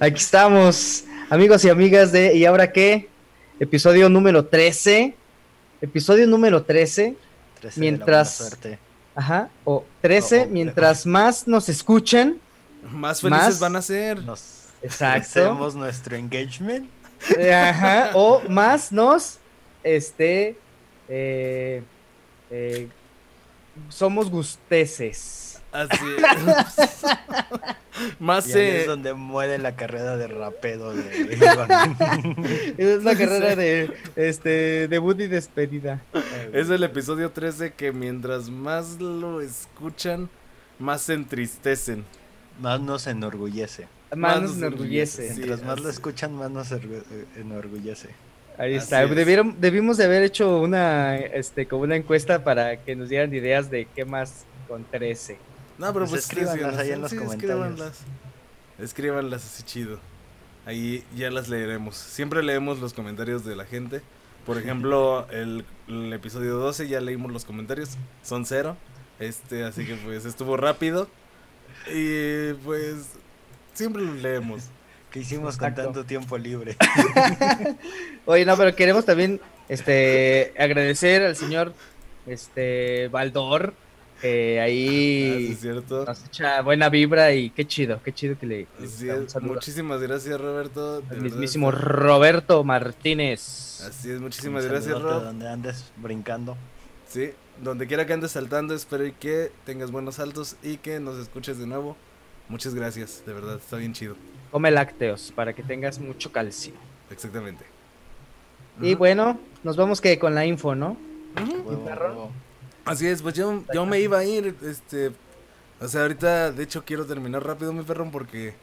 Aquí estamos, amigos y amigas de ¿Y ahora qué? Episodio número 13. Episodio número 13. 13 Mientras-. Ajá, o 13. Oh, oh, mientras más nos escuchan. Más felices Más- van a ser. Nos Exacto. hacemos nuestro engagement. Eh, Ajá, o más nos, este, eh, eh, somos gusteces. Así es. Más Y ahí eh, es donde muere la carrera de rapedo de Iván. Es la carrera de, este, debut y despedida. es el episodio 13 que mientras más lo escuchan, más se entristecen. Más nos enorgullece. Más Más nos enorgullece. Sí, Mientras más lo escuchan, más nos eh, enorgullece. Ahí Así está. es. Debieron, debimos de haber hecho una, este, como una encuesta para que nos dieran ideas de qué más con 13. No, pero Pues pues, escríbanlas escríbanlas, ahí en los sí, comentarios. Escríbanlas. Escríbanlas así chido. Ahí ya las leeremos. Siempre leemos los comentarios de la gente. Por ejemplo, el, el episodio 12 ya leímos los comentarios. Son cero. Este, así que pues estuvo rápido. Y pues siempre los leemos. ¿Qué hicimos con tanto tiempo libre? Oye, no, pero queremos también este, agradecer al señor este, Baldor, que Ah, ahí es cierto. nos echa buena vibra y qué chido, qué chido que le, Así es. Muchísimas gracias, Roberto. de verdad mismísimo Roberto Martínez. Así es, muchísimas gracias, saludote Rob. Donde andes brincando. Sí, donde quiera que andes saltando, espero y que tengas buenos saltos y que nos escuches de nuevo. Muchas gracias, de verdad, está bien chido. Come lácteos para que tengas mucho calcio. Exactamente. Y bueno, nos vamos que con la info, ¿no? Huevo. Así es, pues yo, yo me iba a ir, este, o sea, ahorita, de hecho, quiero terminar rápido, mi perrón, porque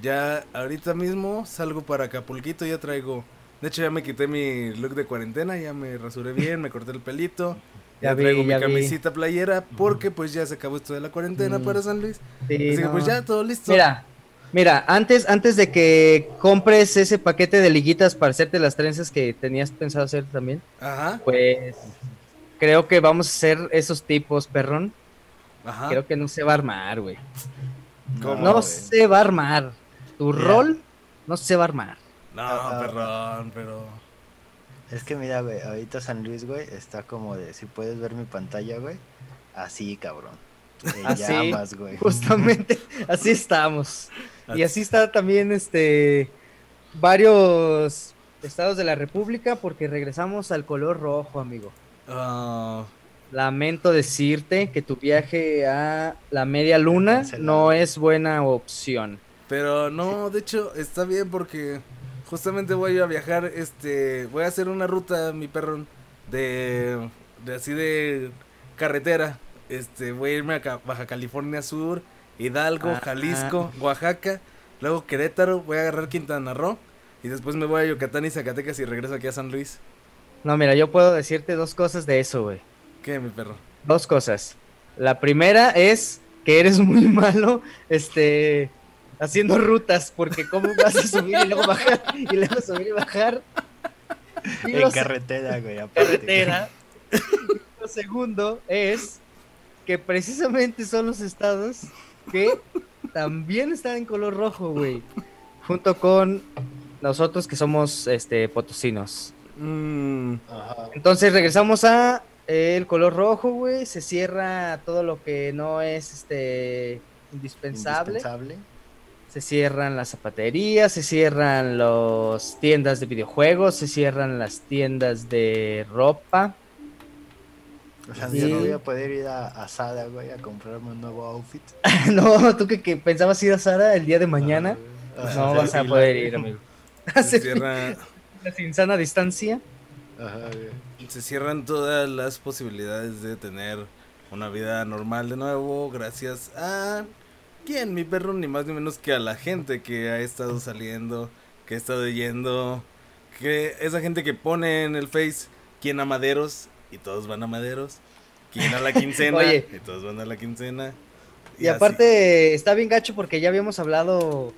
ya ahorita mismo salgo para Acapulquito, ya traigo, de hecho, ya me quité mi look de cuarentena, ya me rasuré bien, me corté el pelito, Ya ya, vi, traigo ya mi vi. camisita playera, porque pues ya se acabó esto de la cuarentena Mm. para San Luis, Sí, así que pues ya, todo listo. Mira, mira, antes, antes de que compres ese paquete de liguitas para hacerte las trenzas que tenías pensado hacer también, Ajá, pues creo que vamos a hacer esos tipos, perrón. ajá. Creo que no se va a armar, güey. ¿Cómo, No se va a armar. Tu rol no se va a armar. No, Ah, ah. perdón, pero... Es que mira, güey, ahorita San Luis, güey, está como de, si puedes ver mi pantalla, güey, así, cabrón. En Así. llamas, güey. Justamente así estamos. Y así está también este varios estados de la República porque regresamos al color rojo, amigo. Ah, Lamento decirte que tu viaje a la media luna no es buena opción. pero no, de hecho, está bien porque justamente voy a viajar, este, voy a hacer una ruta, mi perrón, de, de así de carretera. Este, voy a irme a Baja California Sur, Hidalgo, Ah. Jalisco, Oaxaca, luego Querétaro, voy a agarrar Quintana Roo y después me voy a Yucatán y Zacatecas y regreso aquí a San Luis. No, mira, yo puedo decirte dos cosas de eso, güey. ¿Qué, mi perro? Dos cosas. La primera es que eres muy malo, este, haciendo rutas, porque cómo vas a subir y luego bajar, y luego subir y bajar. Y En carretera, güey, aparte. carretera. Y lo segundo es que precisamente son los estados que también están en color rojo, güey. Junto con nosotros que somos este potosinos. Mm, Ajá. Entonces regresamos a el color rojo, güey. Se cierra todo lo que no es este indispensable. Indispensable. Se cierran las zapaterías, se cierran las tiendas de videojuegos, se cierran las tiendas de ropa. O sea, Sí. yo no voy a poder ir a, a Zara, güey, a comprarme un nuevo outfit. no, tú que, que pensabas ir a Sara el día de mañana, Ajá. no vas a poder ir, amigo. se, cierra- Sin sana distancia. Ajá, se cierran todas las posibilidades de tener una vida normal de nuevo gracias a quién mi perro ni más ni menos que a la gente que ha estado saliendo que ha estado yendo que esa gente que pone en el face quién a maderos y todos van a maderos quién a la quincena Oye. y todos van a la quincena Y, aparte está bien gacho porque ya habíamos hablado,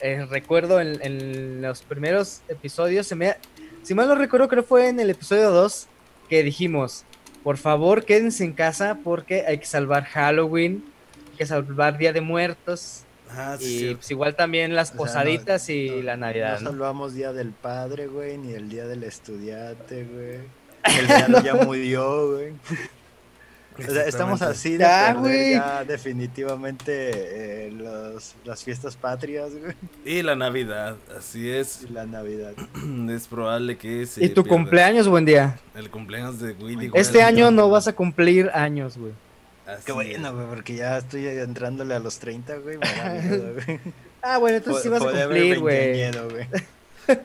eh, recuerdo en, en los primeros episodios, se me, si mal no recuerdo creo fue en el episodio 2 que dijimos, por favor quédense en casa porque hay que salvar Halloween, hay que salvar Día de Muertos, Ah, sí, y pues igual también las O sea, posaditas no- y no- la Navidad, No ¿no? salvamos Día del Padre, güey, ni el Día del Estudiante, güey. El día ya murió, güey. O sea, estamos así de Ya, güey. ya definitivamente eh, los, las fiestas patrias, güey, Y la Navidad, así es. y la Navidad. Es probable que se Y tu pierda cumpleaños, buen día. El cumpleaños de Willy. Este año no vas a cumplir años, güey. Así Qué bueno, güey, porque ya estoy entrándole a los 30, güey. Me da miedo, güey. Ah, bueno, entonces sí vas a cumplir, güey. veinteañero, güey.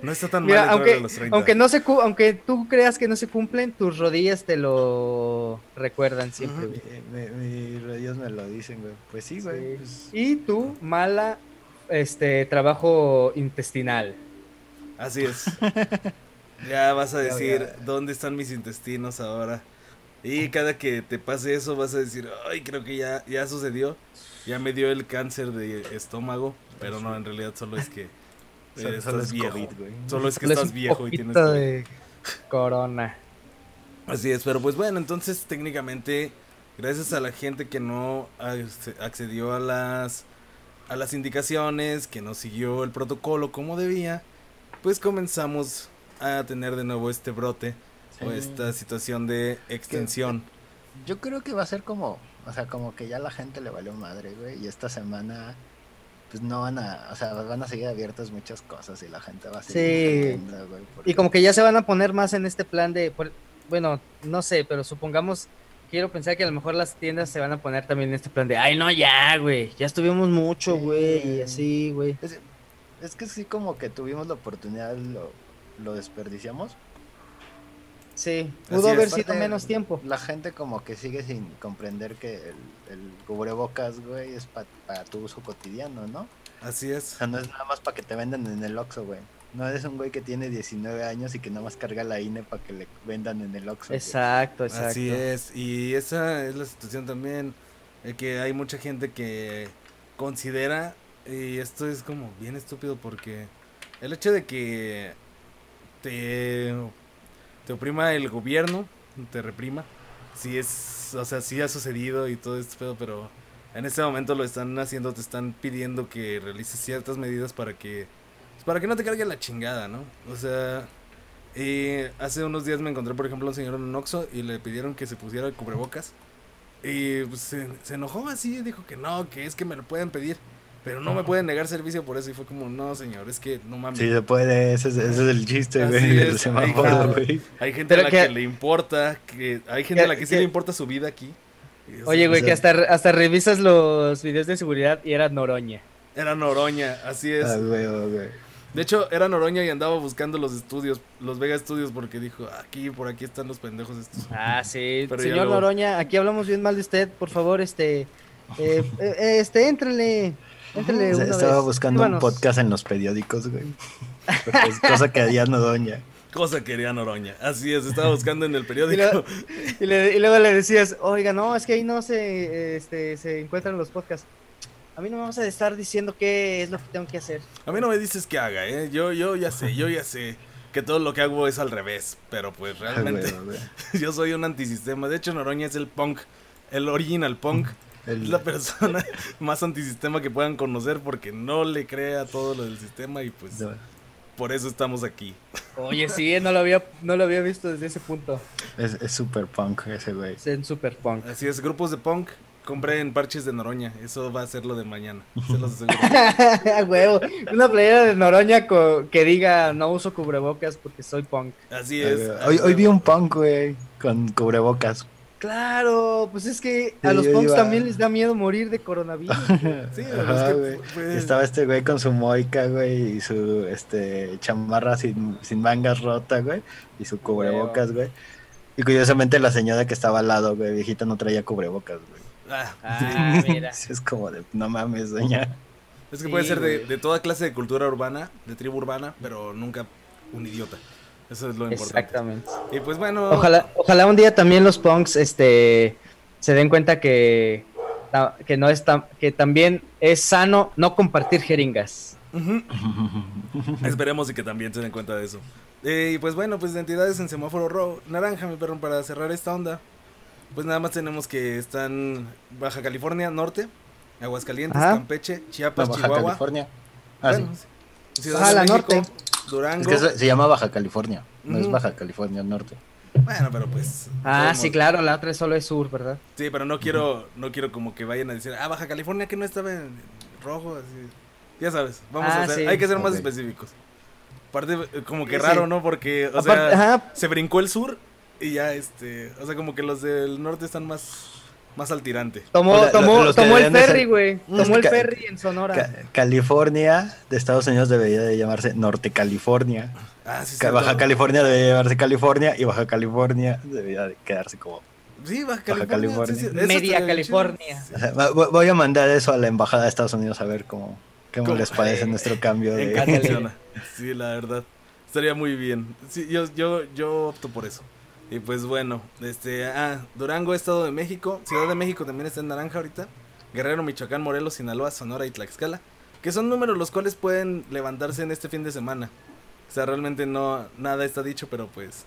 No está tan Mira, mal aunque, a los 30. aunque no se aunque tú creas que no se cumplen, tus rodillas te lo recuerdan siempre. Mi- mi- Mis rodillas me lo dicen, güey. Pues sí, güey. Sí. pues, Y tu mala este trabajo intestinal. Así es. Ya vas a Ya, decir, ya. ¿dónde están mis intestinos ahora? Y cada que te pase eso vas a decir, ay, creo que ya, ya sucedió. Ya me dio el cáncer de estómago. Pero no, en realidad solo es que solo- eh, solo es viejo. COVID, güey. Solo es que Solo estás viejo y tienes poquito COVID. de corona. Así es, pero pues bueno, entonces técnicamente, gracias a la gente que no acce- accedió a las a las indicaciones, que no siguió el protocolo como debía, pues comenzamos a tener de nuevo este brote o esta situación de extensión. Yo creo que va a ser como, o sea, como que ya la gente le valió madre, güey, y esta semana pues no van a, o sea, van a seguir abiertas muchas cosas y la gente va a seguir Sí. porque- Y como que ya se van a poner más en este plan de, por- bueno, no sé, pero supongamos, quiero pensar que a lo mejor las tiendas se van a poner también en este plan de, ay, no, ya, güey, ya estuvimos mucho, Sí. güey, y así, güey. Es, es que sí como que tuvimos la oportunidad, lo, lo desperdiciamos. Sí, pudo haber sido menos tiempo. La gente como que sigue sin comprender que el, el cubrebocas, güey, es pa- para tu uso cotidiano, ¿no? Así O es. sea, no es nada más para que te vendan en el Oxxo, güey. No eres un güey que tiene 19 años y que nada más carga la INE para que le vendan en el Oxxo. güey. Exacto, exacto. Así es. Y esa es la situación también, eh, que hay mucha gente que considera, y esto es como bien estúpido porque el hecho de que te, te oprima el gobierno, te reprima, sí es, o sea, sí ha sucedido y todo este pedo, pero en este momento lo están haciendo, te están pidiendo que realices ciertas medidas para que, pues, para que no te cargue la chingada, ¿no? O sea, y hace unos días me encontré, por ejemplo, a un señor en un y le pidieron que se pusiera el cubrebocas. Y pues, se, se enojó así, dijo que no, que es que me lo pueden pedir. Pero no me pueden negar servicio por eso. Y fue como, no, señor, es que no mames. Sí, se puede, ese es, ese es el chiste, güey, del semáforo, güey. Hay gente Pero a la que- que, le importa, que hay gente a la que sí que- le importa su vida aquí. Oye, güey, o que hasta, hasta revisas los videos de seguridad y era Noroña. Era Noroña, así es. Ah, güey, güey. De hecho, era Noroña y andaba buscando los estudios, los Vega Studios, porque dijo, aquí, por aquí están los pendejos estos. Ah, sí. Pero Señor luego- Noroña, aquí hablamos bien mal de usted, por favor, este, eh, eh, este, éntrele, una estaba vez. buscando un podcast en los periódicos, güey. Es cosa que haría no doña. Cosa quería Noroña. Así es, estaba buscando en el Y, periódico. luego- y le- y luego le decías, oiga, no, es que ahí no se, este, se encuentran los podcasts. A mí no me vas a estar diciendo qué es lo que tengo que hacer. A mí no me dices que haga, ¿eh? Yo, yo ya sé, yo ya sé que todo lo que hago es al revés, pero pues realmente güey. yo soy un antisistema. De hecho, Noroña es el punk, el original punk. El- Es la persona más antisistema que puedan conocer porque no le cree a todo lo del sistema y pues no, por eso estamos aquí. Oye, sí, no lo había, no lo había visto desde ese punto. es, es super punk ese güey. Es en Super Punk. Así es, grupos de punk, compren parches de Noroña. Eso va a ser lo de mañana, se los aseguro. Huevo. Una playera de Noroña que diga no uso cubrebocas porque soy punk. Así es. Hoy, hoy vi un punk, güey, con cubrebocas. Claro, pues es que a los punks iba- también les da miedo morir de coronavirus. Sí, Ajá, es que, güey. pues, Estaba este güey con su moica, güey, y su este chamarra sin, sin mangas rota, güey, y su cubrebocas, güey. Y curiosamente la señora que estaba al lado, güey, viejita, no traía cubrebocas, güey. ah, Ah, mira. Es como de, no mames, doña. Es que Sí, puede ser de, de toda clase de cultura urbana, de tribu urbana, pero nunca un idiota. Eso es lo importante. Exactamente. Y pues bueno, Ojalá, ojalá un día también los punks este se den cuenta que, que no es tan- que también es sano no compartir jeringas. esperemos y que también se den cuenta de eso. Eh, y pues bueno, pues entidades en semáforo rojo, naranja, mi perro, para cerrar esta onda. Pues nada más tenemos que están Baja California Norte, Aguascalientes, Ajá. Campeche, No, Chiapas, Baja Chihuahua. California. Ah, Bueno, sí. Ciudad Ah, de la México, norte. Es Durango. que se, llama Baja California. No es. Baja California Norte. Bueno, pero pues. Ah, sí, claro, la otra solo es sur, ¿verdad? Sí, pero no quiero, no quiero como que vayan a decir, ah, Baja California que no estaba en rojo, así. Ya sabes, vamos Ah, a hacer, sí. hay que ser más específicos. Aparte, eh, como que Sí, raro, sí. ¿no? Porque, o sea, ajá, se brincó el sur y ya, este, o sea, como que los del norte están más, más al tirante. tomó, O sea, tomó, los tomó el ferry, güey. Mm, Tomó el ferry en Sonora. Ca- California de Estados Unidos debería de llamarse Norte California. Ah, sí, Ca- cierto. Baja California debería llamarse California y Baja California debería de quedarse como... Sí, Baja Baja California. California. sí, sí, eso Media California. voy a mandar eso a la embajada de Estados Unidos a ver cómo, cómo ¿Cómo? les parece nuestro cambio de... Sí, la verdad. Estaría muy bien. Sí, yo, yo, yo opto por eso. Y pues bueno, este, ah, Durango, Estado de México, Ciudad de México también está en naranja ahorita. Guerrero, Michoacán, Morelos, Sinaloa, Sonora y Tlaxcala. Que son números los cuales pueden levantarse en este fin de semana. O sea, realmente no, nada está dicho, pero pues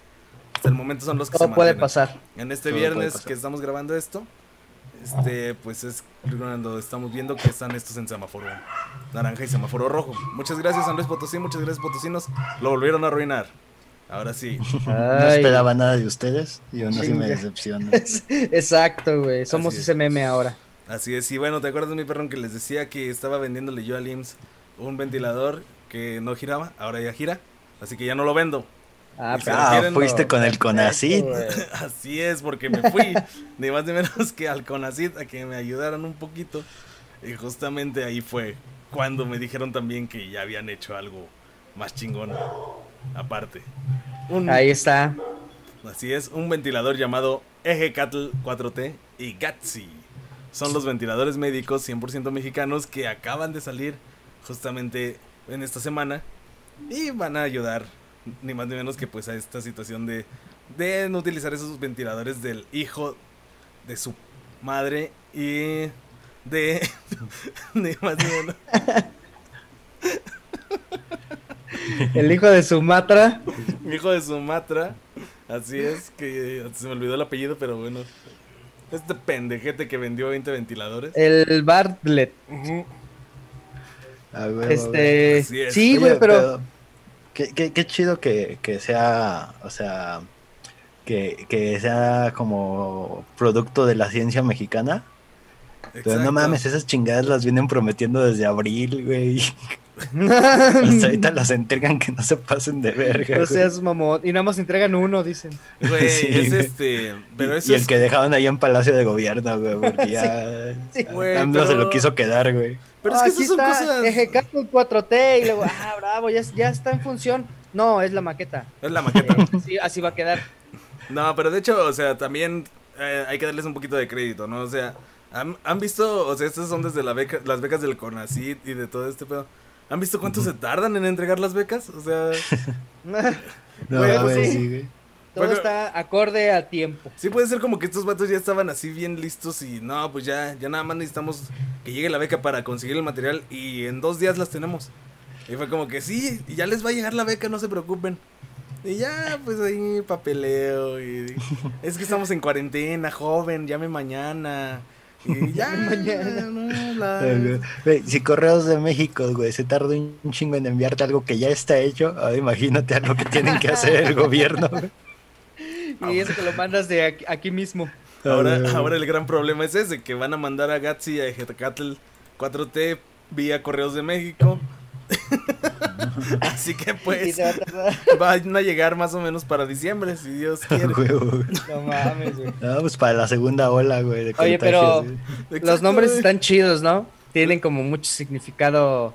hasta el momento son los que se Todo puede mantienen. pasar. En este Todo puede viernes que estamos grabando esto, este, pues es cuando estamos viendo que están estos en semáforo naranja y semáforo rojo. Muchas gracias, San Luis Potosí, muchas gracias, Potosinos. Lo volvieron a arruinar. Ahora sí. No esperaba nada de ustedes y aún así me Chinga. decepciono. Exacto, güey. Somos Así es. ese meme ahora. Así es. Y bueno, ¿te acuerdas de mi perrón que les decía que estaba vendiéndole yo al IMSS un ventilador que no giraba? Ahora ya gira. Así que ya no lo vendo. Ah, pero- Ah, quieren, fuiste no. con el Conacid. Así es, porque me fui, ni más ni menos que al CONACID a que me ayudaran un poquito. Y justamente ahí fue cuando me dijeron también que ya habían hecho algo más chingón. Aparte. Un, Ahí está. Así es, un ventilador llamado Eje Cattle 4T y Gatsi. Son los ventiladores médicos 100% mexicanos que acaban de salir justamente en esta semana y van a ayudar ni más ni menos que pues a esta situación de, de no utilizar esos ventiladores del hijo de su madre y de ni más ni menos El hijo de Sumatra. hijo de Sumatra así es que se me olvidó el apellido pero bueno este pendejete que vendió 20 ventiladores El Bartlett. A huevo, Este. Así es. Sí, güey, pero. Qué, qué- qué chido que, que sea, o sea, que, que sea como producto de la ciencia mexicana. Pero no mames, esas chingadas las vienen prometiendo desde abril, güey. Hasta ahorita las entregan que no se pasen de verga. No seas mamón. Y nada más entregan uno, dicen. Güey, Sí, es güey. este. Pero y, eso y es. el que dejaban ahí en Palacio de Gobierno, güey, porque ya Sí, se lo quiso quedar, güey. Pero es Ah, que aquí esas son está, cosas. Eje Cattle 4T. Y luego, ah, bravo, ya, ya está en función. No, es la maqueta. Es la maqueta. Eh, sí, así va a quedar. No, pero de hecho, o sea, también eh, hay que darles un poquito de crédito, ¿no? O sea, ¿han, han visto, o sea, estas son desde la beca, las becas del CONACYT y de todo este pedo. ¿Han visto cuánto se tardan en entregar las becas? O sea, No, Güey, güey, sí. sí, güey. Todo Bueno. está acorde a tiempo. sí puede ser como que estos vatos ya estaban así bien listos y no, pues ya, ya nada más necesitamos que llegue la beca para conseguir el material y en dos días las tenemos. Y fue como que sí, y ya les va a llegar la beca, no se preocupen. Y ya, pues ahí papeleo y es que estamos en cuarentena, joven, llame mañana. Y ya, Mañana. no, la- si Correos de México, güey, se tarda un chingo en enviarte algo que ya está hecho, ahora imagínate algo que tienen que hacer el gobierno. güey. Y eso que lo mandas de aquí, aquí mismo. Ahora, ahora el gran problema es ese, que van a mandar a Gatsi y a Ejetecatl 4T vía Correos de México. Así que Y pues se va a van a llegar más o menos para diciembre, si Dios quiere. No mames, güey. No, pues para la segunda ola, güey. de Oye, pero-. Los nombres están chidos, ¿no? Tienen como mucho significado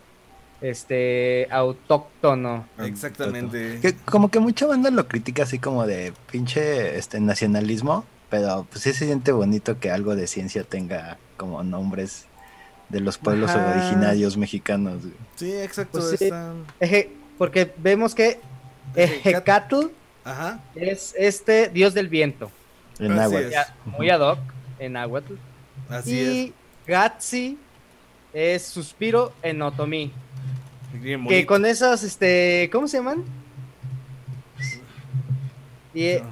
este autóctono. Exactamente. Que como que mucha banda lo critica así como de pinche este nacionalismo, pero pues sí se siente bonito que algo de ciencia tenga como nombres de los pueblos Ajá. originarios mexicanos. güey. Sí, exacto. Pues sí. están- Eje, porque vemos que Ejecatl Ajá. es este dios del viento. En agua. es. Muy ad hoc en náhuatl. Así es. y Gatsi es suspiro en otomí. Bien Que con esos, este, ¿cómo se llaman? Die- No.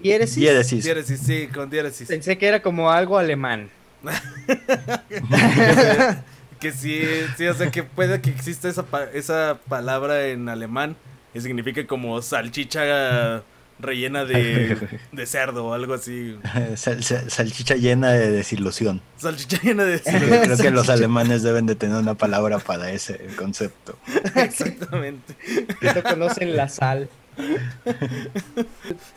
diéresis. Diéresis. Diéresis, sí, con diéresis. Pensé que era como algo alemán. que sí, sí, o sea, que puede que exista esa, pa- esa palabra en alemán que significa como salchicha rellena de, de cerdo o algo así. Sal- sal- salchicha llena de desilusión. Salchicha llena de Creo, cerdo. creo que los alemanes deben de tener una palabra para ese concepto. Exactamente. No conocen la sal.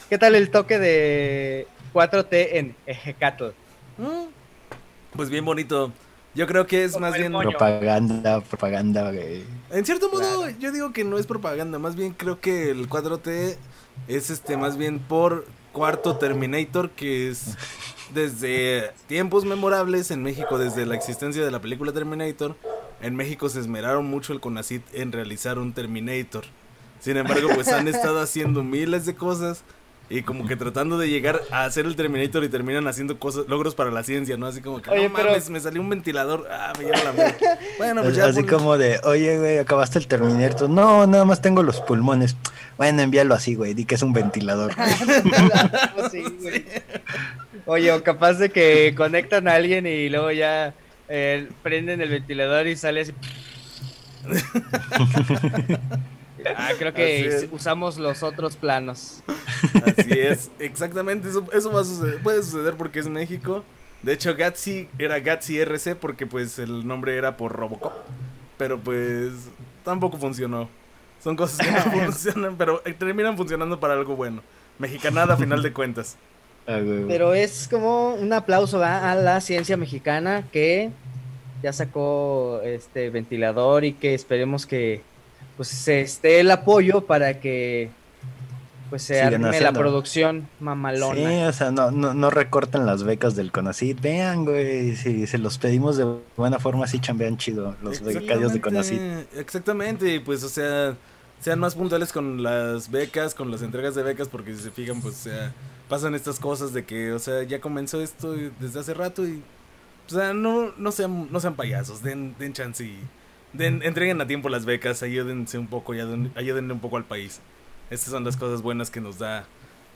¿Qué tal el toque de 4T en Ejecatl? Mm. Pues bien bonito. Yo creo que es Como más bien... moño. Propaganda, propaganda, güey. En cierto modo, Claro. yo digo que no es propaganda, más bien creo que el 4T es este más bien por cuarto Terminator, que es desde tiempos memorables en México, desde la existencia de la película Terminator, en México se esmeraron mucho el CONACIT en realizar un Terminator. Sin embargo, pues han estado haciendo miles de cosas y como que tratando de llegar a hacer el Terminator y terminan haciendo cosas, logros para la ciencia, ¿no? Así como que, Oye, no pero- mames, me salió un ventilador, ah, me lleva la madre. Bueno, pues ya Así pon- como de, oye, güey, acabaste el Terminator. No, nada más tengo los pulmones. Bueno, envíalo así, güey, di que es un ventilador. Sí, güey. Oye, o capaz de que conectan a alguien y luego ya eh, prenden el ventilador y sale así. Ah, creo que usamos los otros planos. Así es, exactamente, eso, eso va a suceder, puede suceder porque es México. De hecho, Gatsby era Gatsby RC porque pues el nombre era por Robocop. Pero pues tampoco funcionó. Son cosas que no funcionan, pero eh, terminan funcionando para algo bueno. Mexicanada a final de cuentas. Ah. Pero es como un aplauso ¿va? a la ciencia mexicana que ya sacó este ventilador y que esperemos que pues se esté el apoyo para que pues se Sigan arme la producción mamalona. Sí, o sea, no, no, no recorten las becas del CONACIT. Vean, güey, si se los pedimos de buena forma, sí chambean chido los becarios de CONACIT. Exactamente, pues, o sea, sean más puntuales con las becas, con las entregas de becas, porque si se fijan, pues, o sea, pasan estas cosas de que, o sea, ya comenzó esto desde hace rato y, o sea, no, no sean, no sean payasos, den, den chance y den, entreguen a tiempo las becas, ayúdense un poco y ayuden- ayúdenle un poco al país. Estas son las cosas buenas que nos da,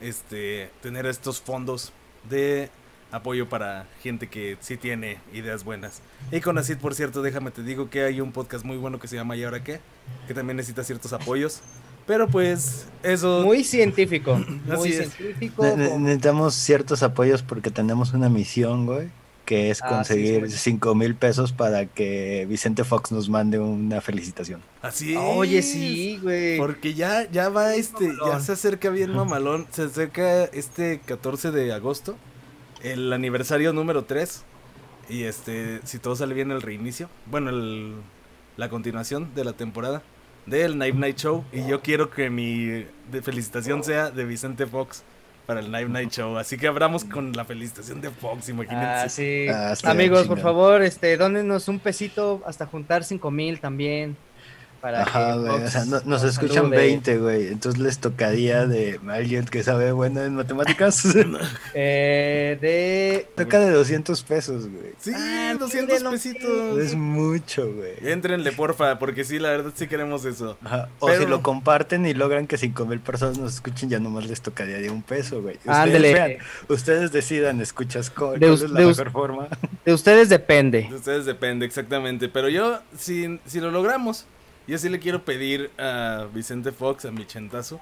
este, tener estos fondos de apoyo para gente que sí tiene ideas buenas. Y con Acid, por cierto, déjame te digo que hay un podcast muy bueno que se llama ¿Y ahora qué? Que también necesita ciertos apoyos. Pero pues, eso... Muy científico, muy es. científico. Ne- ne- con- necesitamos ciertos apoyos porque tenemos una misión, güey, que es Ah, conseguir sí, sí. 5 mil pesos para que Vicente Fox nos mande una felicitación. Así Oye, es. sí, güey. Porque ya, ya va este, ya se acerca bien mamalón. Se acerca este 14 de agosto, el aniversario número 3. Y este, si todo sale bien, el reinicio. Bueno, el, la continuación de la temporada del Night Night Show. Y yo quiero que mi felicitación sea de Vicente Fox para el Night Night Show. Así que abramos con la felicitación de Fox, imagínense. Ah, sí. Ah, Amigos, por favor, este, dónenos un pesito hasta juntar cinco mil también. Para Ajá, que güey. Fox O sea, no- nos nos escuchan salude. 20, güey. Entonces les tocaría de alguien que sabe bueno en matemáticas. Eh, de. Toca de 200 pesos, güey. Sí, Ah, 200 mírenlo, pesitos. Es mucho, güey. Éntrenle, porfa, porque sí, la verdad sí queremos eso. Ajá. O Pero- si lo comparten y logran que 5 mil personas nos escuchen, ya nomás les tocaría de un peso, güey. Ustedes, Ándele. ustedes decidan, escuchas cuál, De es la mejor forma. De ustedes depende. De ustedes depende, exactamente. Pero yo, si, si lo logramos, yo sí le quiero pedir a Vicente Fox, a mi chentazo,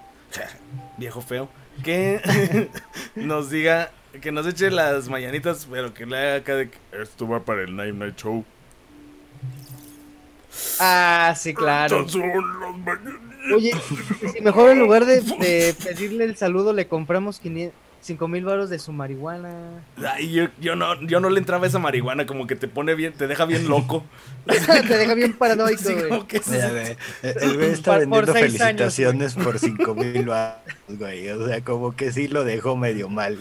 viejo feo, que nos diga, que nos eche las mañanitas, pero que le haga acá de que esto va para el Night Night Show. Ah, sí, claro. Estas son las mañanitas. Oye, si mejor en lugar de, de pedirle el saludo, le compramos 5 mil baros de su marihuana. Ay, yo, yo no, yo no le entraba esa marihuana, como que te pone bien, te deja bien loco. Te deja bien paranoico, Así güey. como que es- Mira, güey, el güey está Por- por vendiendo años, felicitaciones por 5 mil güey. O sea, como que sí lo dejó medio mal.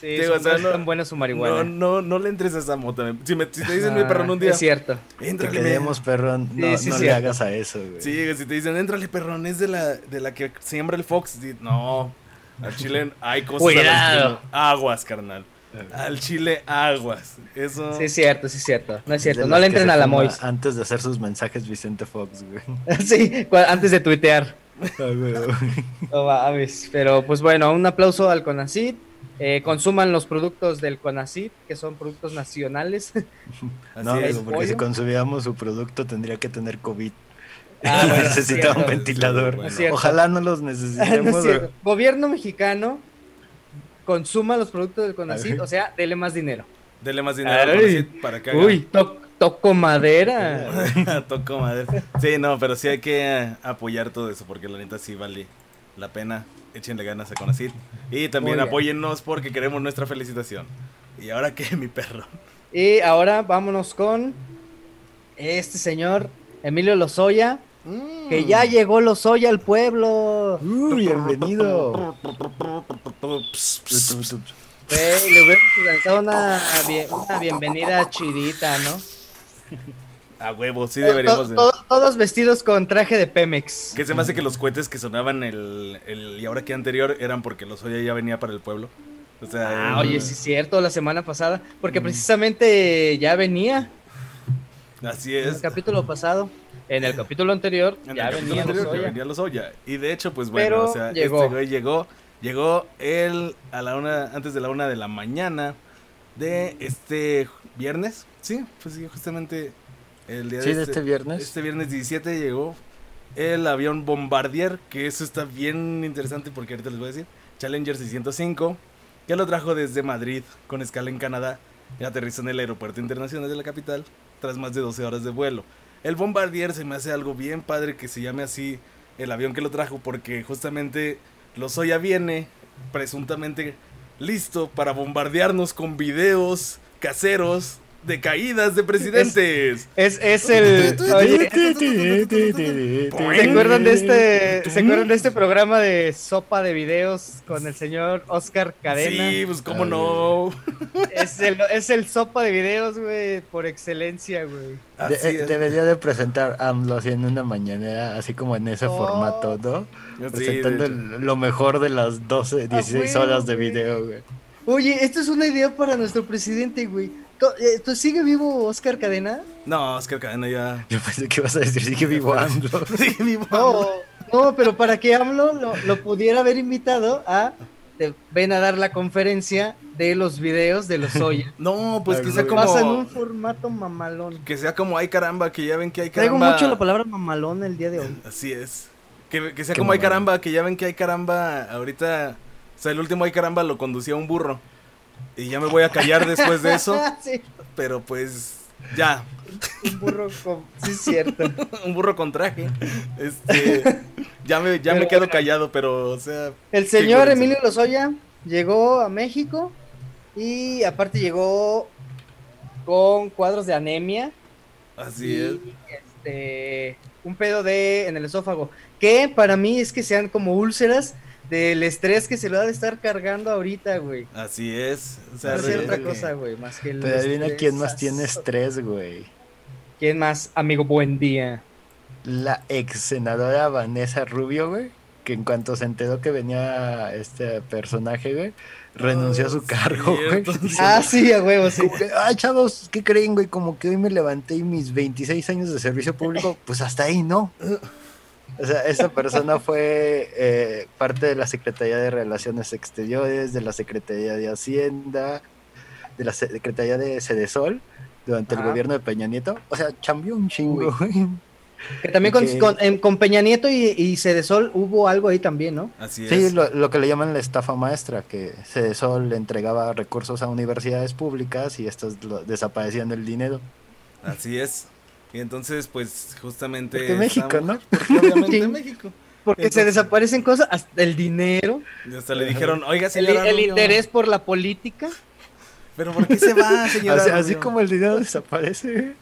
Sí, Digo, o sea, no es no- tan buena su No, marihuana. no, no le entres a esa mota. Si, me, si te dicen, mi Ah, perrón, un día, Es cierto. Te éntrale, queremos, perrón. No, Sí, sí, no le hagas a eso, güey. Sí, si te dicen, éntrale, perrón, es de la, de la que siembra el Fox. No, al chile hay cosas. Cuidado. Aguas, carnal. Al chile, aguas. Eso. Sí, es cierto, sí, es cierto. No es cierto. No le entren a la Mois. Antes de hacer sus mensajes, Vicente Fox, güey. Sí, antes de tuitear. Ah. No mames. Pero pues bueno, un aplauso al CONACID. eh, consuman los productos del CONACYT, que son productos nacionales. Así no, es. amigo, porque si consumíamos su producto tendría que tener COVID. Ah, bueno, Necesitaba cierto. un ventilador. Bueno. Ojalá no los necesitemos. Gobierno mexicano consuma los productos del CONACYT, o sea, dele más dinero. Dele más dinero al para que haga- Uy, to- toco madera. Tocó madre. Sí, no, pero sí hay que eh, apoyar todo eso porque la neta sí vale la pena. Échenle ganas a Conacit. Y también Muy bien. apóyennos porque queremos nuestra felicitación. Y ahora que mi perro. Y ahora vámonos con este señor Emilio Lozoya, que ya llegó Lozoya al pueblo. Uh, bienvenido. Güey, le hubiéramos lanzado una, bien- una bienvenida chidita, ¿no? A huevo, sí deberíamos to- todos vestidos con traje de Pemex. Que se me hace que los cohetes que sonaban el, el y ahora que anterior eran porque los Oya ya venía para el pueblo. O sea, Ah, eh, oye, sí es cierto, la semana pasada, porque precisamente ya venía Así en el es. capítulo pasado. En el capítulo anterior En ya el capítulo venía anterior ya Lozoya. venía los Oya. Y de hecho, pues bueno, Pero o sea, llegó. este güey llegó, llegó él a la una, antes de la una de la mañana de este viernes. Sí, pues sí, justamente el día Sí, de este viernes. Este viernes 17 llegó el avión Bombardier, que eso está bien interesante porque ahorita les voy a decir. Challenger 605, que lo trajo desde Madrid con escala en Canadá y aterrizó en el aeropuerto internacional de la capital tras más de 12 horas de vuelo. El Bombardier se me hace algo bien padre que se llame así el avión que lo trajo porque justamente Lozoya viene presuntamente listo para bombardearnos con videos caseros de caídas de presidentes. Es, es el. oye, ¿Se acuerdan de este, ¿se acuerdan de este programa de sopa de videos con el señor Oscar Cadena? Sí, pues cómo no. Es el, es el sopa de videos, güey, por excelencia, güey. De- eh, debería de presentar AMLO así en una mañanera, así como en ese Oh. formato, ¿no? Sí, Presentando lo mejor de las 12, 16 huevo, horas de güey. video, güey. Oye, esto es una idea para nuestro presidente, güey. Eh, ¿Tú sigue vivo Oscar Cadena? No, Oscar Cadena ya. Yo pensé que ibas a decir, sí que vivo AMLO. Sí, vivo. No, no, pero para que AMLO lo, lo pudiera haber invitado a. te- ven a dar la conferencia de los videos de los Oya. No, pues Ay, que sea güey. Pasa en como. un formato mamalón. Que sea como ay caramba, que ya ven que hay Traigo caramba. mucho la palabra mamalón el día de hoy. Así es. Que, que sea Qué como hay mamada. caramba, que ya ven que hay caramba. Ahorita. O sea, el último hay caramba lo conducía un burro. Y ya me voy a callar después de eso. sí, Pero pues. Ya. un burro con. Sí, es cierto. un burro con traje. Este. Ya me, ya me quedo bueno. callado, pero, o sea. El señor. Emilio Lozoya llegó a México y aparte llegó con cuadros de anemia Así y es. este, un pedo de en el esófago. Que para mí es que sean como úlceras del estrés que se lo ha de estar cargando ahorita, güey. Así es. O sea, No otra cosa, güey, más que el Pero adivina estrés. quién más tiene estrés, güey. ¿Quién más, amigo? Buen día. La ex senadora Vanessa Rubio, güey. Que en cuanto se enteró que venía este personaje, güey, renunció a su Ah, cargo, güey. Ah, sí, a huevo, sí. Que, Ay, chavos, ¿qué creen, güey? Como que hoy me levanté y mis 26 años de servicio público, pues hasta ahí, ¿no? O sea, esta persona fue eh, parte de la Secretaría de Relaciones Exteriores, de la Secretaría de Hacienda, de la Secretaría de Sedesol durante el gobierno de Peña Nieto. O sea, cambió un chingo, güey. Que también con, Que- con, em, con Peña Nieto y, y Cedesol hubo algo ahí también, ¿no? Así es. Sí, lo, lo que le llaman la estafa maestra, que Sedesol le entregaba recursos a universidades públicas y estas lo- desaparecían el dinero. Así es. Y entonces, pues, justamente. Porque México, esta ¿no? mujer- Porque obviamente Sí. México. Porque se Entonces- desaparecen cosas, hasta el dinero, Y hasta le dijeron, oiga, el, señora. el Rubio, interés por la política. Pero ¿por qué se va, señora? Así, así como el dinero desaparece,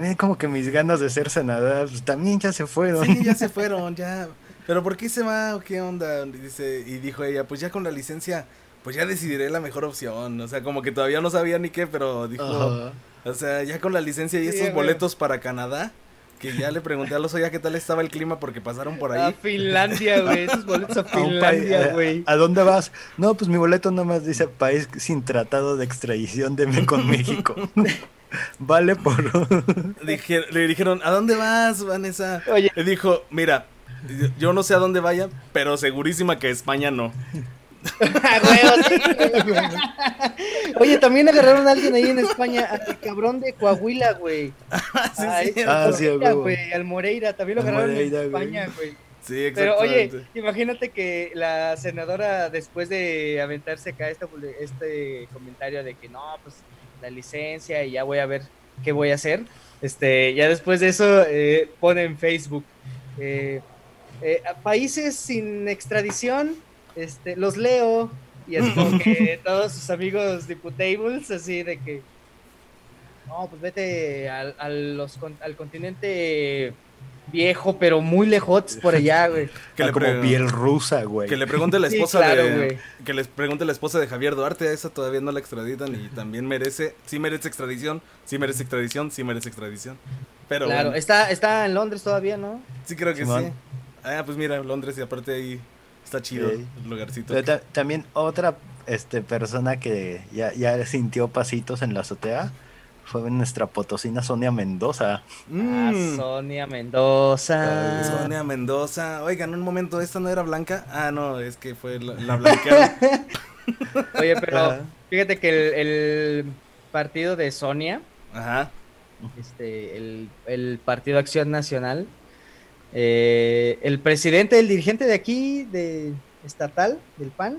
mí como que mis ganas de ser senadora pues, también ya se fueron. Sí, ya se fueron, ya. Pero ¿por qué se va o qué onda? Y dice, y dijo ella, pues ya con la licencia, pues ya decidiré la mejor opción. O sea, como que todavía no sabía ni qué, pero dijo, Ajá. O sea, ya con la licencia y Sí, estos güey. boletos para Canadá, que ya le pregunté a los ya qué tal estaba el clima porque pasaron por A ahí. Finlandia, güey. Esos boletos a A Finlandia, a- güey. ¿A dónde vas? No, pues mi boleto nomás dice país sin tratado de extradición de con México. vale por... Dije- le dijeron, ¿a dónde vas, Vanessa? Oye, Le dijo, mira, yo no sé a dónde vaya, pero segurísima que España no. Oye, también agarraron a alguien ahí en España, al cabrón de Coahuila, güey. Sí, Ay, sí, Ah, sí, güey, al Moreira, también lo agarraron Moreira, en. España, güey. sí, Pero oye, exactamente. imagínate que la senadora, después de aventarse acá este, este comentario de que no, pues la licencia y ya voy a ver qué voy a hacer, este, ya después de eso eh, pone en Facebook, eh, eh, países sin extradición, este, los leo, y así como que todos sus amigos diputables, así de que, no, pues vete al, a los con- al continente viejo, pero muy lejos por allá, güey. Que Ah, le como pre- piel rusa, güey. Que le pregunte la Sí, esposa claro, de. güey. Que les pregunte la esposa de Javier Duarte. A esa todavía no la extraditan y también merece. Sí merece extradición. Sí merece extradición. Sí merece extradición. Pero. Claro, bueno, está, está en Londres todavía, ¿no? sí, creo que sí. Ah, pues mira, Londres y aparte ahí está chido Sí. el lugarcito. Pero ta- también otra este, persona que ya, ya sintió pasitos en la azotea fue nuestra potosina Sonia Mendoza. Ah, Mm, Sonia Mendoza. Sonia Mendoza. Oigan, un momento, ¿esta no era blanca? Ah, no, es que fue la, la blanquearon. Oye, pero Ajá. fíjate que el, el partido de Sonia, Ajá. este, el, el Partido Acción Nacional, eh, el presidente, el dirigente de aquí, de estatal, del PAN,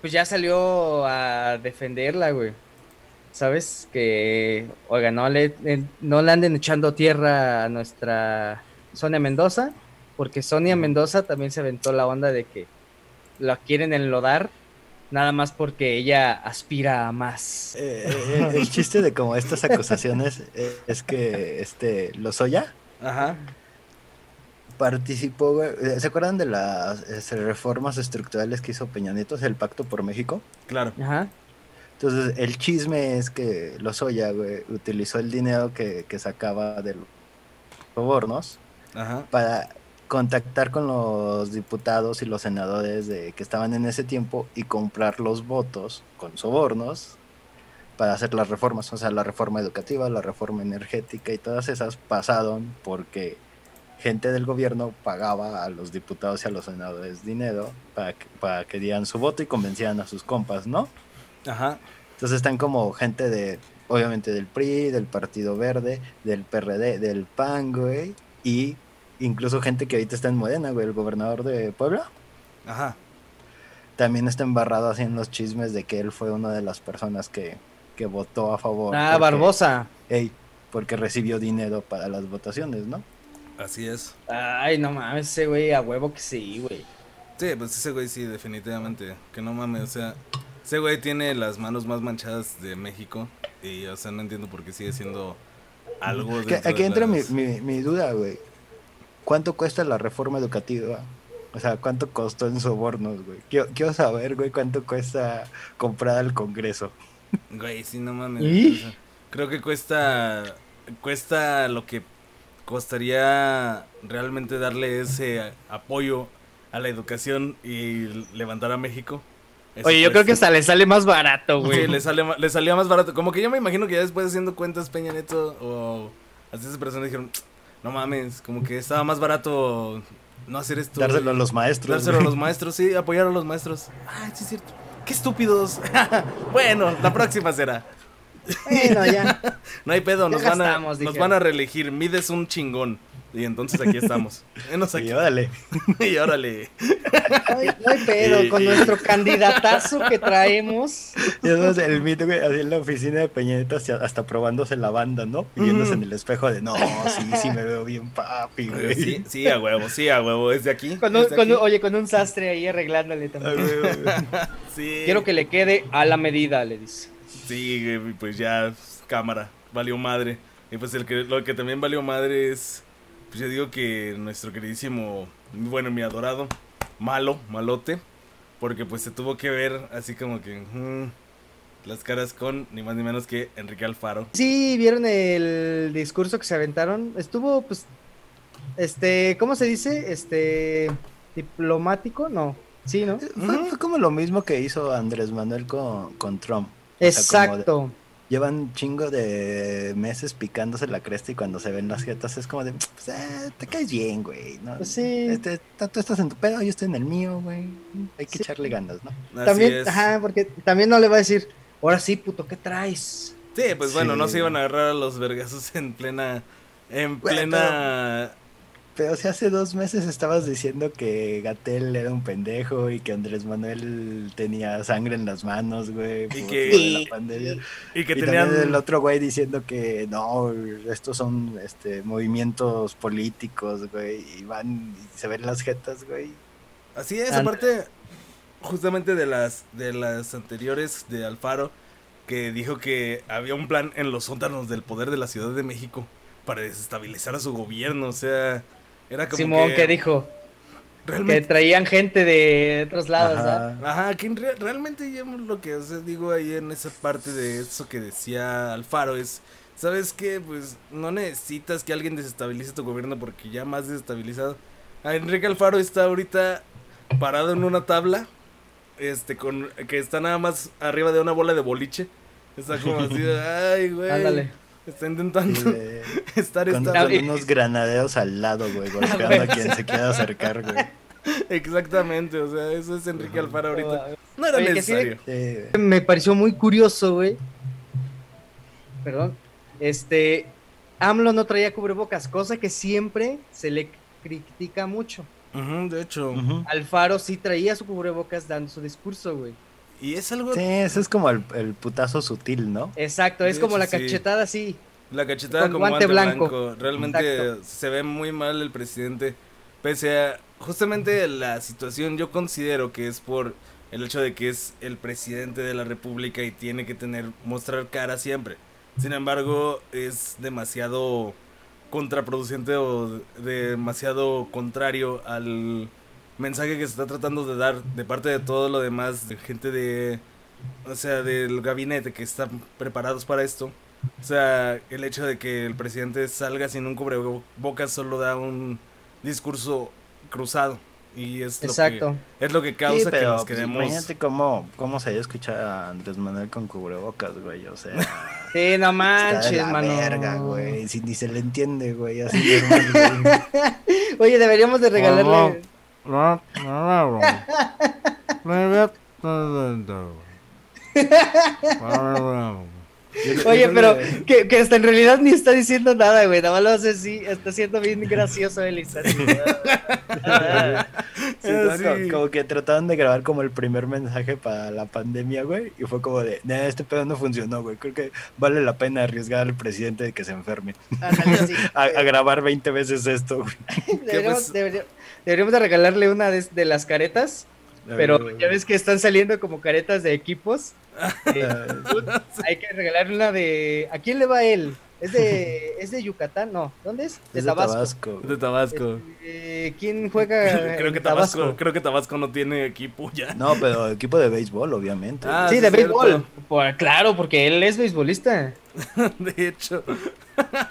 pues ya salió a defenderla, güey. ¿Sabes? Que, oiga, no le, en- no le anden echando tierra a nuestra Sonia Mendoza, porque Sonia Mendoza también se aventó la onda de que la quieren enlodar, nada más porque ella aspira a más. Eh, eh, el chiste de como estas acusaciones eh, es que este Lozoya Ajá. Participó, güey. ¿Se acuerdan de las este, reformas estructurales que hizo Peña Nieto, el Pacto por México? Claro. Ajá. Entonces, el chisme es que Lozoya, güey, utilizó el dinero que, que sacaba de los sobornos Ajá. para contactar con los diputados y los senadores de, que estaban en ese tiempo y comprar los votos con sobornos para hacer las reformas, o sea, la reforma educativa, la reforma energética y todas esas pasaron porque gente del gobierno pagaba a los diputados y a los senadores dinero para que, para que dieran su voto y convencieran a sus compas, ¿no? Ajá. Entonces están como gente de, obviamente del PRI, del Partido Verde, del PRD, del PAN, güey, y incluso gente que ahorita está en Morena, güey, el gobernador de Puebla, Ajá. también está embarrado así en los chismes de que él fue una de las personas que, que votó a favor. Ah, porque- Barbosa. ey, porque recibió dinero para las votaciones, ¿no? Así es. Ay, no mames, ese güey, a huevo que sí, güey. Sí, pues ese güey sí, definitivamente. Que no mames, o sea, ese güey tiene las manos más manchadas de México. Y, o sea, no entiendo por qué sigue siendo algo. Que- aquí de entra mi, las- mi, mi duda, güey. ¿Cuánto cuesta la reforma educativa? O sea, ¿cuánto costó en sobornos, güey? Quiero, quiero saber, güey, cuánto cuesta comprar al Congreso. Güey, sí, no mames. ¿Y? o sea, creo que cuesta. Cuesta lo que costaría realmente darle ese apoyo a la educación y levantar a México. Eso Oye, yo creo que hasta le sale más barato, güey. Sí, le, sale, le salía más barato. Como que yo me imagino que ya después haciendo cuentas Peña Neto o así esas personas dijeron, no mames, como que estaba más barato no hacer esto. Dárselo a los maestros. Dárselo a los maestros, sí, apoyar a los maestros. Ay, sí es cierto. Qué estúpidos. bueno, la próxima será. Bueno, ya. No hay pedo, Ya nos van, a, gastamos, nos dijeron. van a reelegir. Mides un chingón. Y entonces aquí estamos. Venos aquí. Y órale. y órale. No hay, no hay pedo, con nuestro candidatazo que traemos. Y eso es el mito, güey, así en la oficina de Peña Nieto, hasta, hasta probándose la banda, ¿no? Y viéndose en el espejo de, no, sí, sí me veo bien papi, güey. Sí, sí, a huevo, sí, a huevo. ¿Es de aquí? Oye, con un sastre ahí arreglándole también. güey, güey. Sí. Quiero que le quede a la medida, le dice. Sí, güey, pues ya, cámara, valió madre. Y pues el que, lo que también valió madre es, pues yo digo que nuestro queridísimo, bueno, mi adorado, malo, malote, porque pues se tuvo que ver así como que mm, las caras con ni más ni menos que Enrique Alfaro. Sí, vieron el discurso que se aventaron. Estuvo, pues, este, ¿cómo se dice? Este, diplomático, no. Sí, ¿no? Fue, fue como lo mismo que hizo Andrés Manuel con, con Trump. O sea, como de- Exacto. llevan chingo de meses picándose la cresta y cuando se ven las jetas es como de, pues, eh, te caes bien, güey, ¿no? Pues sí. Este, tú estás en tu pedo, yo estoy en el mío, güey. Hay que Sí. echarle ganas, ¿no? Así También, es. ajá, porque también no le va a decir, ahora sí, puto, ¿qué traes? Sí, pues bueno, no se iban a agarrar a los vergazos en plena. En plena. Pero si hace dos meses estabas diciendo que Gatel era un pendejo y que Andrés Manuel tenía sangre en las manos, güey. por que- la pandemia. Y que y tenían. también el otro güey diciendo que no, estos son este movimientos políticos, güey, y van y se ven las jetas, güey. Así es, And- aparte, justamente de las, de las anteriores de Alfaro, que dijo que había un plan en los sótanos del poder de la Ciudad de México para desestabilizar a su gobierno, o sea, era como Simón, que, que dijo que realmente, traían gente de otros lados. Ajá. ajá, que en re- realmente yo lo que o sea, digo ahí en esa parte de eso que decía Alfaro es, ¿sabes qué? Pues no necesitas que alguien desestabilice tu gobierno porque ya más desestabilizado. Ah, Enrique Alfaro está ahorita parado en una tabla, este, con que está nada más arriba de una bola de boliche. Está como así, ay, güey. Ándale. Está intentando estar con, esta- con unos granaderos al lado, güey, golpeando a quien se quiera acercar, güey. Exactamente, o sea, eso es Enrique Alfaro ahorita. No era Oye, que sí- necesario. Güey. Me pareció muy curioso, güey. Perdón. Este, AMLO no traía cubrebocas, cosa que siempre se le critica mucho. De hecho. Alfaro sí traía su cubrebocas dando su discurso, güey. Y es algo. Sí, ese es como el, el putazo sutil, ¿no? Exacto, es como la sí. cachetada así. La cachetada Con como guante guante blanco. blanco. Realmente Exacto. se ve muy mal el presidente. Pese a justamente la situación, yo considero que es por el hecho de que es el presidente de la república y tiene que tener mostrar cara siempre. Sin embargo, es demasiado contraproducente o demasiado contrario al mensaje que se está tratando de dar de parte de todo lo demás, de gente de, o sea, del gabinete que están preparados para esto. O sea, el hecho de que el presidente salga sin un cubrebocas solo da un discurso cruzado. Y es lo, Exacto. que, es lo que Sí, causa que nos pues, quedemos... imagínate cómo, cómo se escuchar a Andrés Manuel con cubrebocas, güey, o sea... Sí, no está de manches, la mano. verga, güey, si ni se le entiende, güey, así normal, güey. Oye, deberíamos de regalarle. Привет, Привет, Oye, pero que, que hasta en realidad ni está diciendo nada, güey. Nada más lo hace así. Está siendo bien gracioso el instante. Ah, sí. Como, como que trataron de grabar como el primer mensaje para la pandemia, güey, y fue como de, "Nah, este pedo no funcionó, güey, creo que vale la pena arriesgar al presidente de que se enferme. A, a grabar 20 veces esto, güey. Deberíamos, debería- deberíamos de regalarle una de, de las caretas. Pero ya ves que están saliendo como caretas de equipos. Eh, hay que regalarle una de. ¿A quién le va él? ¿Es de, ¿Es de Yucatán? No. ¿Dónde es? De es Tabasco. De Tabasco. Eh, ¿Quién juega? creo que Tabasco, creo que Tabasco no tiene equipo ya. No, pero equipo de béisbol, obviamente. Ah, Sí, sí, de béisbol. Pues, claro, porque él es beisbolista. De hecho.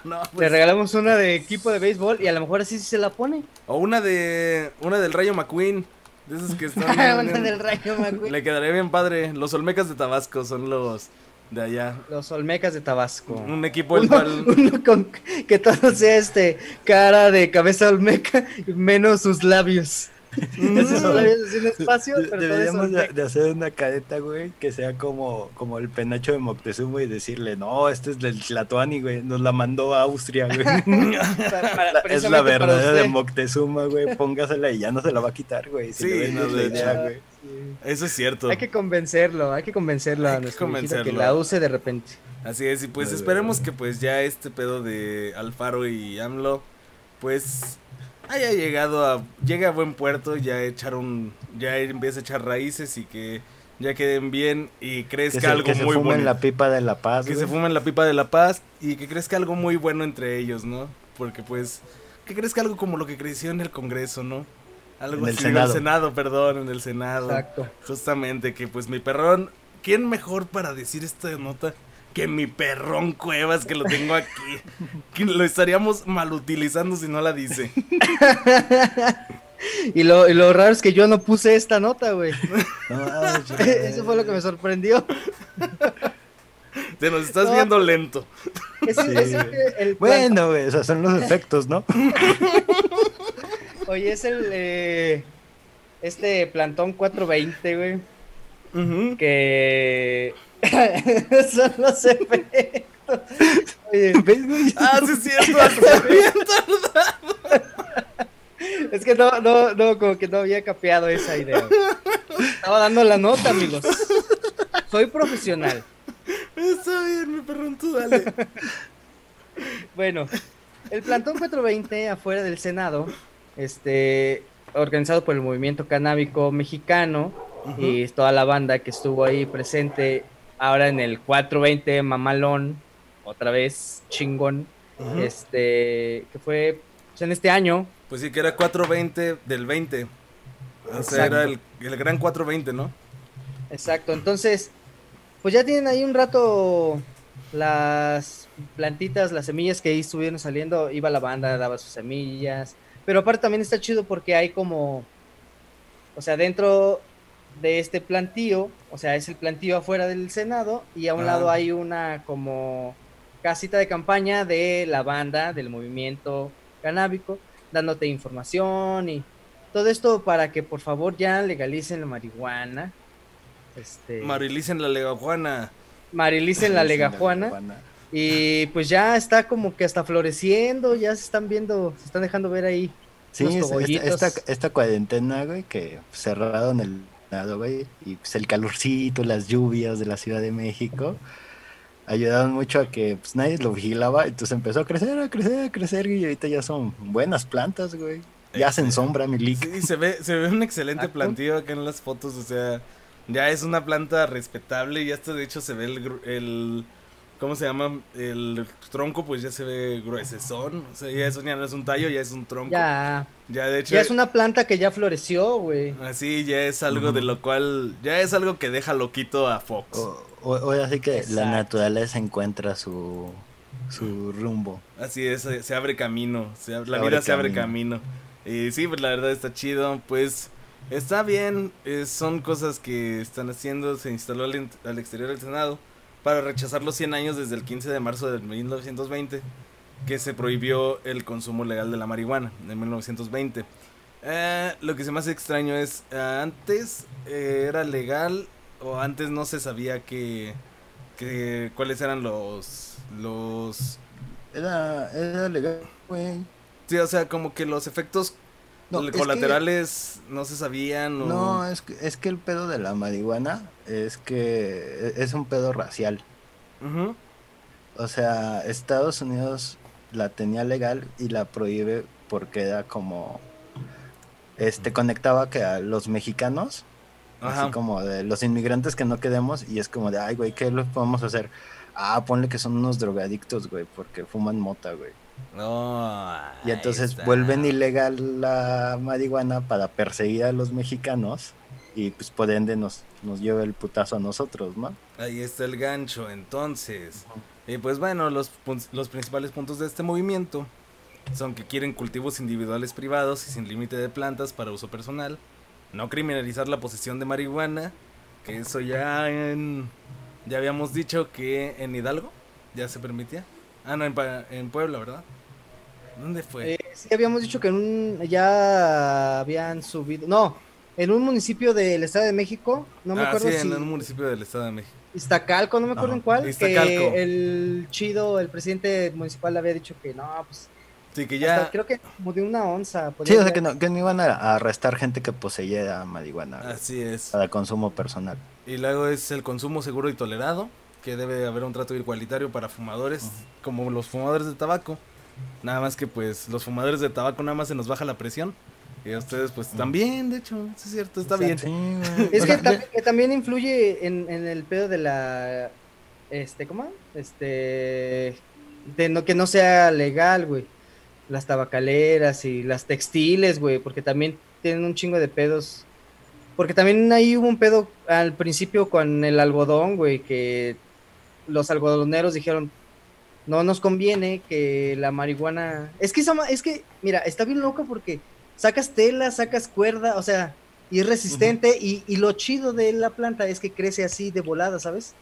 no, Le pues, regalamos una de equipo de béisbol y a lo mejor así sí se la pone. o una de una del Rayo McQueen, de esos que están una en- del Rayo McQueen. Le quedaría bien padre. Los Olmecas de Tabasco son los de allá. Los Olmecas de Tabasco. Un equipo el Uno, cual uno con que todo sea este cara de cabeza olmeca menos sus labios. Así en espacio, pero Deberíamos de, hacer una careta, güey, que sea como, como el penacho de Moctezuma y decirle, no, este es del Tlatoani, güey, nos la mandó a Austria, güey. Para- para- La- es la verdadera de. Moctezuma, güey, póngasela y ya no se la va a quitar, güey. Si Sí, no, la idea, güey. Eso es cierto. Hay que convencerlo, hay que convencerlo Hay a que nuestro viejito que convencerlo. la use de repente. Así es, y pues esperemos que pues ya este pedo de Alfaro y AMLO pues haya llegado a llegue a buen puerto, ya echaron ya empiece a echar raíces y que ya queden bien y Que crezca se, algo que se muy fumen bueno. la pipa de la paz, que güey. se fumen la pipa de la paz y que crezca algo muy bueno entre ellos, ¿no? Porque pues que crezca algo como lo que creció en el Congreso, ¿no? Algo En el así, Senado. En el Senado, perdón, en el Senado. Exacto. Justamente que pues mi perrón, ¿quién mejor para decir esta nota que mi perrón Cuevas que lo tengo aquí? que lo estaríamos mal utilizando si no la dice. Y lo, y lo raro es que yo no puse esta nota, güey. No. Eso fue lo que me sorprendió. Te nos estás No. viendo lento. Es, Sí. es el, el Bueno, güey, esos son los efectos, ¿no? Oye, es el eh, este plantón 420, güey, que son los efectos. Oye, ¿Ves, güey? Ah, sí, es bien tardado. es que no, no, no, como que no había capeado esa idea. Estaba dando la nota, amigos. Soy profesional. Está bien, mi perrón, tú dale. Bueno, el plantón 420 afuera del Senado, este, organizado por el movimiento canábico mexicano y toda la banda que estuvo ahí presente ahora en el 420 Mamalón, otra vez chingón, este, que fue pues, en este año, Pues sí, que era 420 del 20. O sea, Exacto. era el, el gran 420, ¿no? exacto, entonces, pues ya tienen ahí un rato las plantitas, las semillas que ahí estuvieron saliendo, iba la banda, daba sus semillas, pero aparte también está chido porque hay como, o sea, dentro de este plantío, o sea, es el plantío afuera del Senado y a un Ah. lado hay una como casita de campaña de la banda, del movimiento canábico, dándote información y todo esto para que por favor ya legalicen la marihuana. Este, Marilicen la legajuana. marilicen la legajuana. Y pues ya está como que hasta floreciendo, ya se están viendo, se están dejando ver ahí. Sí, esta, esta, esta cuarentena, güey, que cerrado en el güey, y pues el calorcito, las lluvias de la Ciudad de México, ayudaron mucho a que pues nadie lo vigilaba, entonces empezó a crecer, a crecer, a crecer, y ahorita ya son buenas plantas, güey. Ya hacen sombra, mi lic. Sí, se ve, se ve un excelente plantío acá en las fotos, o sea, ya es una planta respetable y hasta de hecho se ve el, el ¿cómo se llama? El tronco pues ya se ve gruesezón, o sea, ya eso ya no es un tallo, ya es un tronco. Ya, Ya, de hecho, ya es una planta que ya floreció, güey. así ya es algo de lo cual, ya es algo que deja loquito a Fox. O, o- ahora sí que Exacto. la naturaleza encuentra su, su rumbo. Así es, se, abre camino, se ab- la Se vida abre se abre camino. Y sí, pues la verdad está chido, pues está bien, eh, son cosas que están haciendo, se instaló al, al exterior del Senado para rechazar los 100 años desde el 15 de marzo de 1920, que se prohibió el consumo legal de la marihuana en 1920. Eh, lo que se me hace extraño es, eh, antes eh, era legal o antes no se sabía que, que cuáles eran los los Era, era legal, güey. Sí, o sea, como que los efectos No, es que- colaterales no se sabían o... No, es que, es que el pedo de la marihuana es que es un pedo racial. O sea, Estados Unidos la tenía legal y la prohíbe porque era como este conectaba que a los mexicanos, Ajá. así como de los inmigrantes que no quedemos y es como de, ay, güey, ¿qué les podemos hacer? Ah, ponle que son unos drogadictos, güey, porque fuman mota, güey. No, Y entonces está. vuelven ilegal la marihuana para perseguir a los mexicanos y pues por ende nos, nos lleva el putazo a nosotros, ¿no? Ahí está el gancho, entonces. Y pues bueno, los, los principales puntos de este movimiento son que quieren cultivos individuales privados y sin límite de plantas para uso personal, no criminalizar la posesión de marihuana, que eso ya en... Ya habíamos dicho que en Hidalgo ya se permitía. Ah, no, en, Pa- en Puebla, ¿verdad? ¿Dónde fue? Eh, sí, habíamos dicho que en un, ya habían subido, no, en un municipio del Estado de México, no me ah, acuerdo sí, si en un municipio del Estado de México. Iztacalco, no me acuerdo Ajá, en cuál, Iztacalco. que el chido, el presidente municipal había dicho que no, pues Sí, que hasta ya... creo que como de una onza. Sí, o sea que no, que no iban a, arrestar gente que poseyera marihuana Así es. para consumo personal. Y luego es el consumo seguro y tolerado, que debe haber un trato igualitario para fumadores, como los fumadores de tabaco. Nada más que pues los fumadores de tabaco nada más se nos baja la presión. Y a ustedes pues también, de hecho, es cierto, está bien. Sí. Es que, sea, tam- que también influye en, en el pedo de la, este, ¿cómo? Este, de no que no sea legal, güey. Las tabacaleras y las textiles, güey, porque también tienen un chingo de pedos. Porque también ahí hubo un pedo al principio con el algodón, güey, que los algodoneros dijeron, no nos conviene que la marihuana... Es que, esa ma- es que, mira, está bien loco porque sacas tela, sacas cuerda, o sea, y es resistente y, y lo chido de la planta es que crece así de volada, ¿sabes?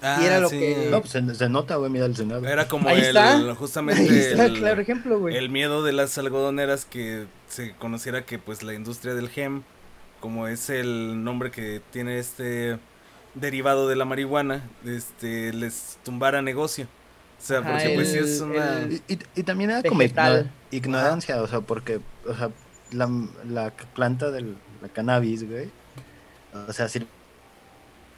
Ah, y era lo sí. que- No, pues se, se nota, güey, mira el Senado. Era como Ahí el, está. justamente Ahí está, el, claro ejemplo, güey. el miedo de las algodoneras que se conociera que pues la industria del gem, como es el nombre que tiene este derivado de la marihuana, este les tumbara negocio. O sea, Ajá, porque pues sí es una... el- Y, y- y también era como ignorancia, o sea, porque, o sea, la, la planta de la cannabis, güey, o sea, sí,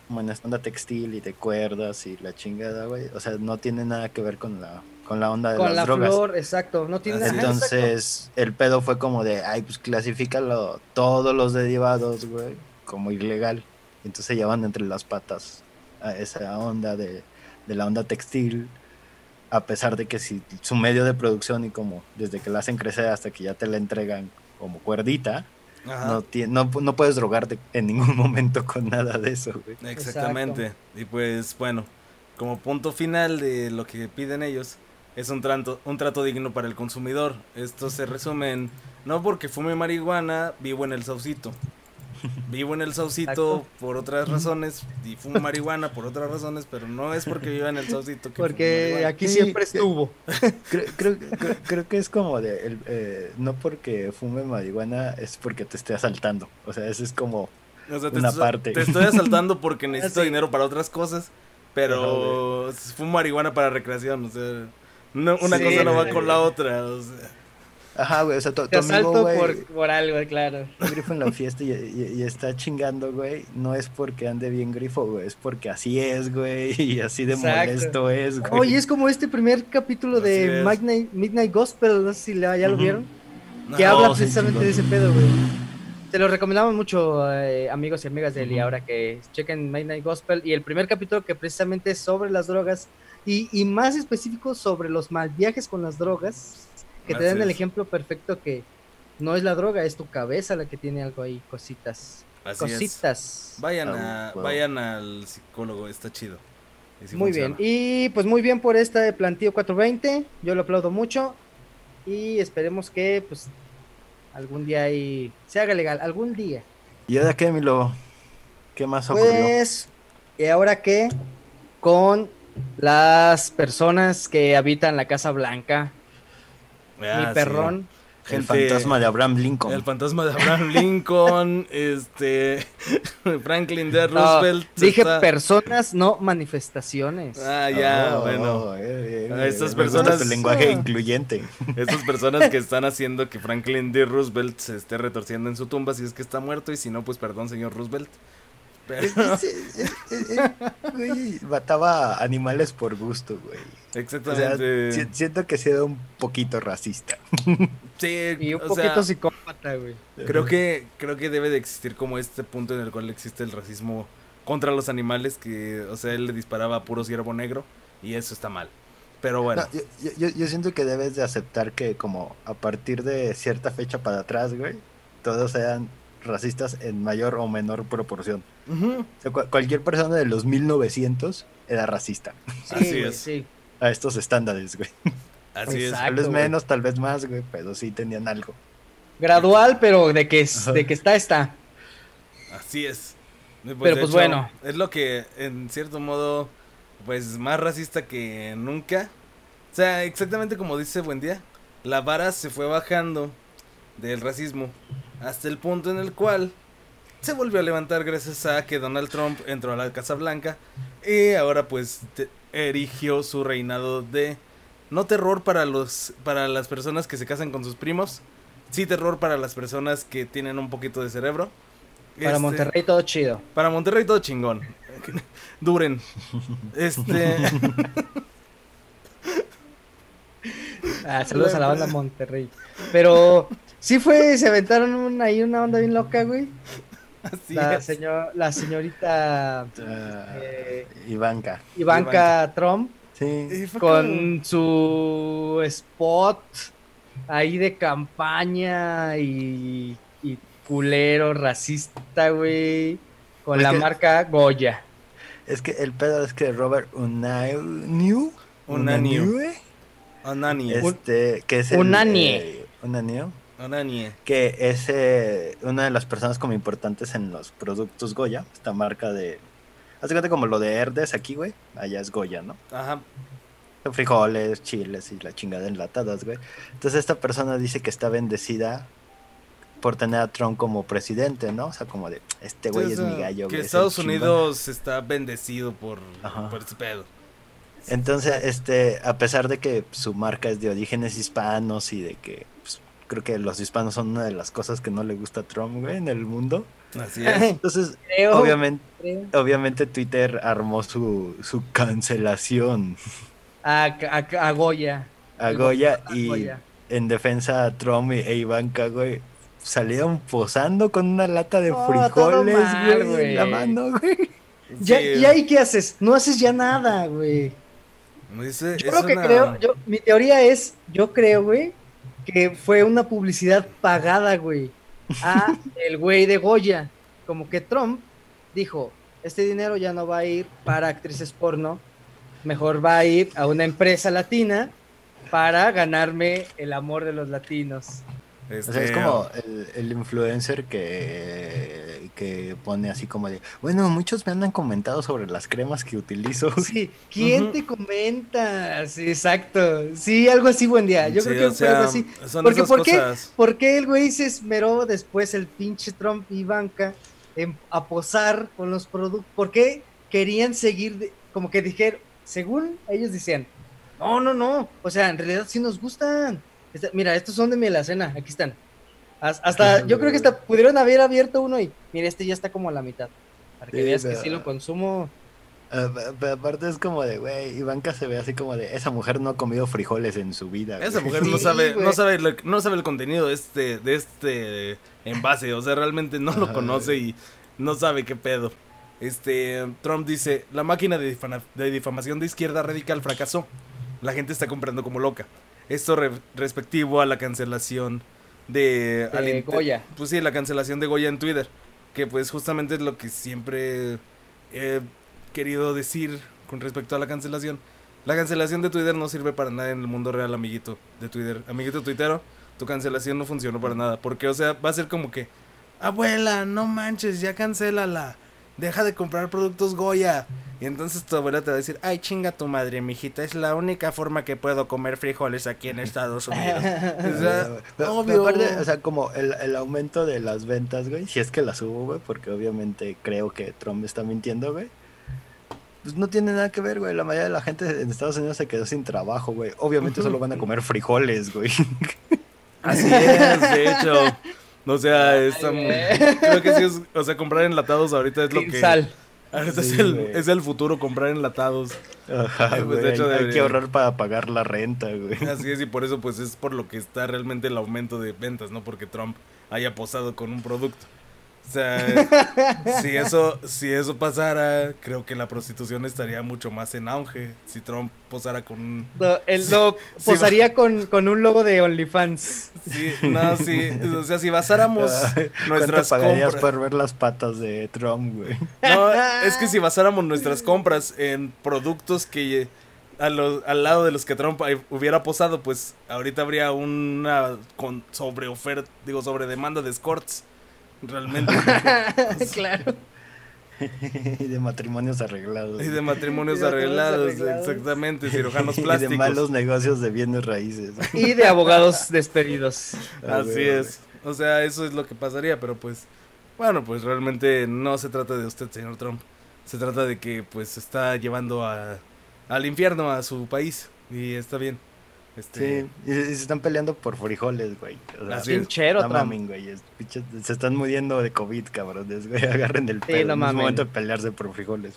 como en esta onda textil y de cuerdas y la chingada, güey, o sea, no tiene nada que ver con la, con la onda de Con las la drogas. flor, exacto. No tiene exacto. Entonces, el pedo fue como de, ay, pues clasifícalo todos los derivados, güey, como ilegal. Entonces llevan entre las patas a esa onda de, de la onda textil, a pesar de que si su medio de producción y como desde que la hacen crecer hasta que ya te la entregan como cuerdita, no, tie- no, no puedes drogarte en ningún momento con nada de eso, güey. Exactamente. Y pues bueno, como punto final de lo que piden ellos, es un trato, un trato digno para el consumidor. Esto se resume en, no porque fume marihuana, vivo en el saucito. Vivo en el saucito Exacto. por otras razones y fumo marihuana por otras razones, pero no es porque viva en el saucito que Porque aquí Sí, siempre estuvo. Creo, creo, creo- creo que es como de, el, eh, no porque fume marihuana es porque te esté asaltando. O sea, eso es como... O sea, te, una estoy- parte. te estoy asaltando porque necesito sí. dinero para otras cosas, pero fumo marihuana para recreación, o sea, no, una Sí, cosa no va con la otra, o sea. Ajá, güey, o sea, tu, Te tu amigo, güey, por, por algo, claro. grifo en la fiesta y, y- y está chingando, güey, no es porque ande bien grifo, güey, es porque así es, güey, y así de Exacto. molesto es, güey. Oye, es como este primer capítulo Así de. Midnight, Midnight Gospel, no sé si la- ya lo vieron, que habla Oh, sí, precisamente de ese pedo, güey. Se lo recomendamos mucho, eh, amigos y amigas de él, y Ujú. ahora que chequen Midnight Gospel, y el primer capítulo que precisamente es sobre las drogas, y, y más específico sobre los mal viajes con las drogas, que te dan el ejemplo perfecto que no es la droga, es tu cabeza la que tiene algo ahí, cositas. Así es. cositas. Vayan, Ah, a, wow. vayan al psicólogo, está chido. Sí Muy funciona. bien. Y pues muy bien por este plantío 420. Yo lo aplaudo mucho. Y esperemos que pues algún día ahí se haga legal. Algún día. ¿Y ahora qué, Milo? ¿Qué más ocurrió? Pues, ¿y ahora qué? Con las personas que habitan la Casa Blanca. Ah, mi sí. perrón. el fantasma de Abraham Lincoln. El fantasma de Abraham Lincoln, este Franklin D. No, Roosevelt. dije está- personas, no manifestaciones. Ah, ya, Oh, bueno. eh, eh, A estas personas- tu lenguaje incluyente. Estas personas que están haciendo que Franklin D. Roosevelt se esté retorciendo en su tumba si es que está muerto y si no, pues perdón, señor Roosevelt. Pero, güey, mataba animales por gusto, güey. O sea, exactamente. si- siento que sido un poquito racista. sí, Y un o poquito sea, psicópata, güey. creo que creo que debe de existir como este punto en el cual existe el racismo contra los animales que, o sea, él le disparaba a puro ciervo negro y eso está mal. Pero bueno, No, yo, yo- yo- yo siento que debes de aceptar que como a partir de cierta fecha para atrás, güey, todos sean racistas en mayor o menor proporción. O sea, cualquier persona de los 1900 era racista Sí, Así es. sí. a estos estándares, güey. así es. Tal vez güey. menos, tal vez más, güey, pero sí tenían algo. Gradual, pero de que, es- de que está, está. Así es. Y, Pero, pues, bueno. Es lo que, en cierto modo, pues más racista que nunca. O sea, exactamente como dice Buendía, la vara se fue bajando del racismo hasta el punto en el cual se volvió a levantar gracias a que Donald Trump entró a la Casa Blanca y ahora pues erigió su reinado de no terror para los para las personas que se casan con sus primos, sí terror para las personas que tienen un poquito de cerebro. Para Este, Monterrey todo chido. Para Monterrey todo chingón. Duren. Este. Ah, saludos a la banda Monterrey. Pero sí fue, se aventaron un- ahí una onda bien loca, güey. Así La, es. señor, la señorita Eh, Ivanka. Ivanka Trump Sí. Con su spot ahí de campaña y, y culero racista, güey. Con Es la que- marca Goya. Es que el pedo es que Robert Unaniu. Unaniu. Unaniu. Este, que es el, Unanie. eh, Unaniu, Que es eh, una de las personas como importantes en los productos Goya, esta marca de, Haz de cuenta como lo de Herdes aquí, güey. Allá es Goya, ¿no? Ajá. Frijoles, chiles y la chingada enlatadas, güey. Entonces esta persona dice que está bendecida por tener a Trump como presidente, ¿no? O sea, como de, este güey es mi gallo, Que güey. es el Estados chingón. Unidos está bendecido por, Ajá. por ese pedo. Entonces, este, a pesar de que su marca es de orígenes hispanos y de que pues, creo que los hispanos son una de las cosas que no le gusta a Trump, güey, en el mundo. Así es. Entonces, Creo, obviamente, creo. obviamente Twitter armó su, su cancelación A, a, a Goya. a Goya A y Goya. en defensa a Trump y- e Ivanka, güey, salieron posando con una lata de todo frijoles, mal, güey, en la mano, güey. Ya, Sí, ¿Y ahí qué haces? No haces ya nada, güey. dice- Yo es lo que una- creo, yo, mi teoría es, yo creo, güey, que fue una publicidad pagada, güey, a el güey de Goya. Como que Trump dijo, este dinero ya no va a ir para actrices porno, mejor va a ir a una empresa latina para ganarme el amor de los latinos. O sea, es este, como el, el influencer que, que pone así como de, bueno, muchos me han comentado sobre las cremas que utilizo. Sí, ¿quién te comenta? Sí, exacto. Sí, algo así, buen día. Yo sí, creo que fue algo así. Son Porque, esas ¿por qué? cosas. ¿Por qué el güey se esmeró después el pinche Trump y Ivanka en, a posar con los productos? ¿Por qué querían seguir? de- como que dijeron, según ellos decían, no, no, no. O sea, en realidad sí nos gustan. Esta- mira, estos son de mi alacena, aquí están. Has- Hasta, yo creo que hasta pudieron haber abierto uno y, mira, este ya está como a la mitad. Para que Sí, veas que sí lo consumo. Ah, pe- Pero aparte es como de, güey, Ivanka se ve así como de, esa mujer no ha comido frijoles en su vida. Esa güey". mujer no sabe, güey. no sabe, lo- no sabe el contenido de este, de este envase, o sea, realmente no lo Ajá, conoce güey. y no sabe qué pedo. Este, Trump dice, la máquina de, difama- de difamación de izquierda radical fracasó. La gente está comprando como loca. Esto re- respectivo a la cancelación de... Goya. Pues sí, la cancelación de Goya en Twitter. Que pues justamente es lo que siempre he querido decir con respecto a la cancelación. La cancelación de Twitter no sirve para nada en el mundo real, amiguito de Twitter. Amiguito tuitero, tu cancelación no funcionó para nada. Porque, o sea, va a ser como que, abuela, no manches, ya cancélala. Deja de comprar productos Goya. Y entonces tu abuela te va a decir, ay, chinga tu madre, mijita, es la única forma que puedo comer frijoles aquí en Estados Unidos. O sea, Pero- pero obvio. aparte, o sea, como el, el aumento de las ventas, güey, si es que las hubo, güey, porque obviamente creo que Trump está mintiendo, güey. Pues no tiene nada que ver, güey. La mayoría de la gente en Estados Unidos se quedó sin trabajo, güey. Obviamente solo van a comer frijoles, güey. Así es, de hecho. O sea, está muy- güey. creo que sí es, o sea, comprar enlatados ahorita es lo que sal. Ahorita Sí, es, el, güey. es el futuro comprar enlatados. Ajá, Pues, güey. de hecho, hay, hay que ahorrar para pagar la renta, güey. Así es y por eso pues es por lo que está realmente el aumento de ventas, no porque Trump haya posado con un producto. O sea, si eso si eso pasara, creo que la prostitución estaría mucho más en auge si Trump posara con un No, él lo Sí, posaría con, con un logo de OnlyFans. Sí, no, sí, o sea, si basáramos Ay, ¿Cuánto nuestras pagarías compras por ver las patas de Trump, güey? No, es que si basáramos nuestras compras en productos que a los- al lado de los que Trump hubiera posado, pues ahorita habría una con sobre oferta, digo, sobre demanda de escorts. Realmente. claro. y de matrimonios arreglados. y de matrimonios de arreglados, arreglados. exactamente, cirujanos y de plásticos. malos negocios de bienes raíces. Y de abogados despedidos. Así es. O sea, eso es lo que pasaría, pero pues, bueno, pues realmente no se trata de usted, señor Trump. Se trata de que pues está llevando a, al infierno a su país y está bien. Este, Sí, y, y se están peleando por frijoles, güey. O sea. Pinchero, no mamen, güey. es- se están muriendo de COVID, cabrones, güey. Agarren el Sí, pedo. no es mamen. momento de pelearse por frijoles.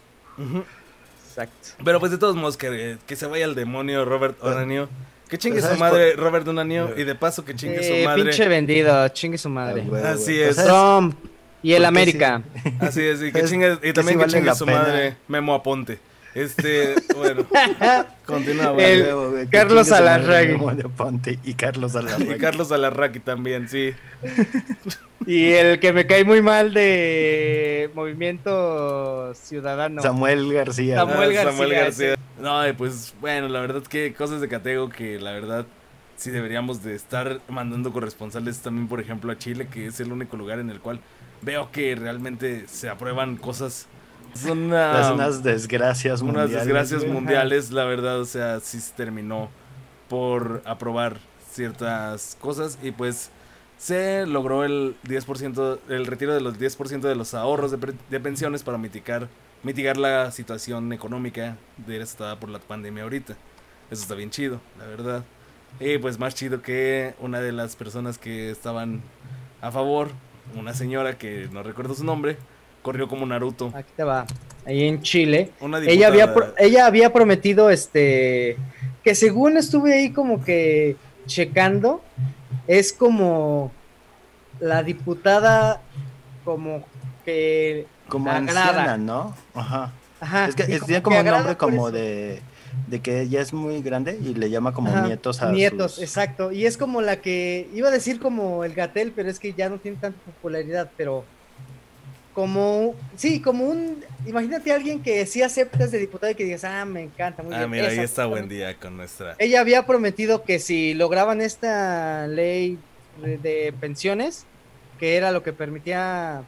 Exacto. Pero pues de todos modos, que, que se vaya al demonio Robert Onanio. Que chingue su ¿sabes madre Robert Onanio y de paso que chingue Eh, su madre. pinche vendido, chingue su madre. Ah, güey, Así güey. es. Sea, Trump y el América. Así es, y que ¿Sabes chingue, y también que vale chingue su pena? madre Memo Aponte. Este, bueno, continúa, que Carlos Alarraqui. Memo de Ponte y Carlos Y Alarraqui. Carlos Alarraqui también, sí. Y el que me cae muy mal de Movimiento Ciudadano. Samuel García. Samuel Ah, García, No, y pues bueno, la verdad que cosas de Catego que la verdad sí deberíamos de estar mandando corresponsales también, por ejemplo, a Chile, que es el único lugar en el cual veo que realmente se aprueban cosas Una- Las unas desgracias unas mundiales. desgracias güey. mundiales, la verdad, o sea, sí se terminó por aprobar ciertas cosas y pues se logró el 10%, el retiro de los 10% de los ahorros de, de pensiones para mitigar, mitigar la situación económica devastada por la pandemia ahorita. Eso está bien chido, la verdad. Y pues más chido que una de las personas que estaban a favor, una señora que no recuerdo su nombre, corrió como Naruto. Aquí te va. Ahí en Chile. Una Ella había, pro- ella había prometido, este, que según estuve ahí como que checando, es como la diputada como que Como agrada. anciana, ¿no? Ajá. Ajá, es que tiene como un nombre como de, de que ella es muy grande y le llama como Ajá, nietos a nietos, sus- exacto. Y es como la que iba a decir como el Gatel, pero es que ya no tiene tanta popularidad, pero como sí, como un imagínate a alguien que sí aceptas de diputado y que digas, "Ah, me encanta, muy Ah, bien". mira, ahí está buen día con nuestra. Ella había prometido que si lograban esta ley de, pensiones, que era lo que permitía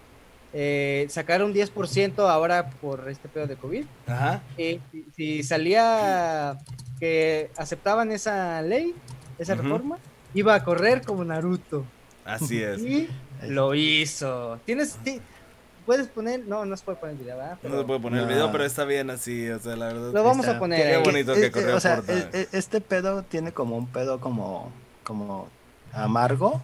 eh, sacar un 10% ahora por este pedo de COVID, Ajá. eh, si, si salía que aceptaban esa ley, esa reforma, iba a correr como Naruto. Así es. Y lo hizo. Tienes, ti- puedes poner, no, no se puede poner el video, ¿verdad? No Pero se puede poner el video, pero está bien así, o sea, la verdad. Lo vamos Está- a poner Qué bonito que corrió o sea, por eh, eh, este pedo tiene como un pedo como, como amargo.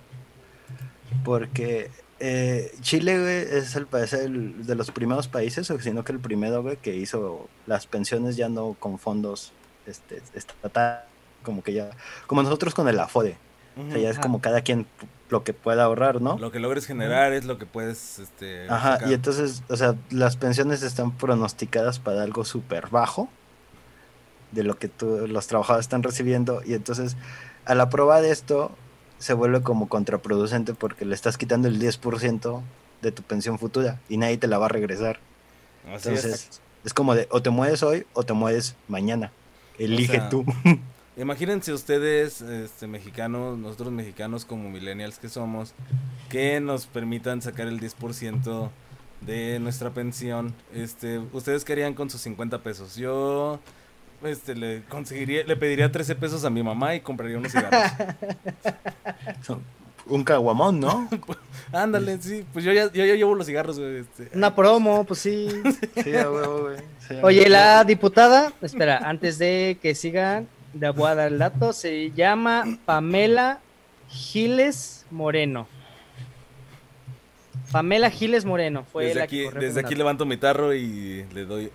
Porque eh, Chile, güey, es el país el- de los primeros países, o sino que el primero, güey, que hizo las pensiones ya no con fondos este, estatal, como que ya, como nosotros con el AFODE. O sea, ya es como cada quien lo que pueda ahorrar, ¿no? Lo que logres generar es lo que puedes. Este, Ajá, sacar. y entonces, o sea, las pensiones están pronosticadas para algo súper bajo de lo que tú- los trabajadores están recibiendo, y entonces, al aprobar esto, se vuelve como contraproducente porque le estás quitando el 10% de tu pensión futura y nadie te la va a regresar. Así Entonces, es. es como de, o te mueres hoy o te mueres mañana. Elige sea, tú. Imagínense ustedes, este, mexicanos, nosotros mexicanos como millennials que somos, que nos permitan sacar el 10% de nuestra pensión. Este, ¿Ustedes qué harían con sus 50 pesos? Yo este, le conseguiría, le pediría 13 pesos a mi mamá y compraría unos cigarros. Un caguamón, ¿no? Ándale, sí, pues yo ya, yo ya llevo los cigarros, güey. Este. Una promo, pues sí. Güey. Oye, la diputada, espera, antes de que sigan, le voy a dar el dato, se llama Pamela Giles Moreno. Pamela Giles Moreno fue Desde la aquí, que desde aquí levanto mi tarro y le doy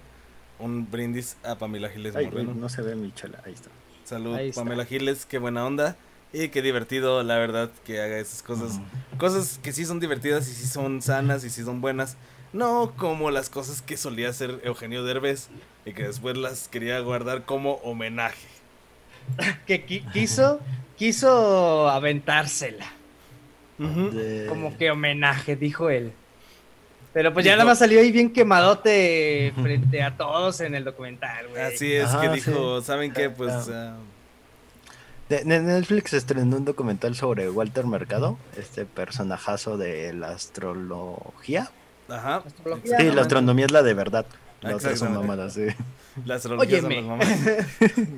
un brindis a Pamela Giles Ay, Moreno. no se ve mi chela, ahí está. Salud, Ahí está. Pamela Giles, qué buena onda. Y qué divertido, la verdad, que haga esas cosas. Cosas que sí son divertidas y sí son sanas y sí son buenas. No como las cosas que solía hacer Eugenio Derbez y que después las quería guardar como homenaje. que qui- quiso, quiso aventársela, De- como que homenaje, dijo él. Pero pues ya nada más salió ahí bien quemadote frente a todos en el documental, güey. Así es, Ajá, que dijo, ¿saben qué? Pues... Ah. ah, De- de Netflix estrenó un documental sobre Walter Mercado, este personajazo de la astrología. ajá. Astrología, Sí, la astronomía es la de verdad. La otra son mamadas, sí. La astrología son Óyeme. las mamás.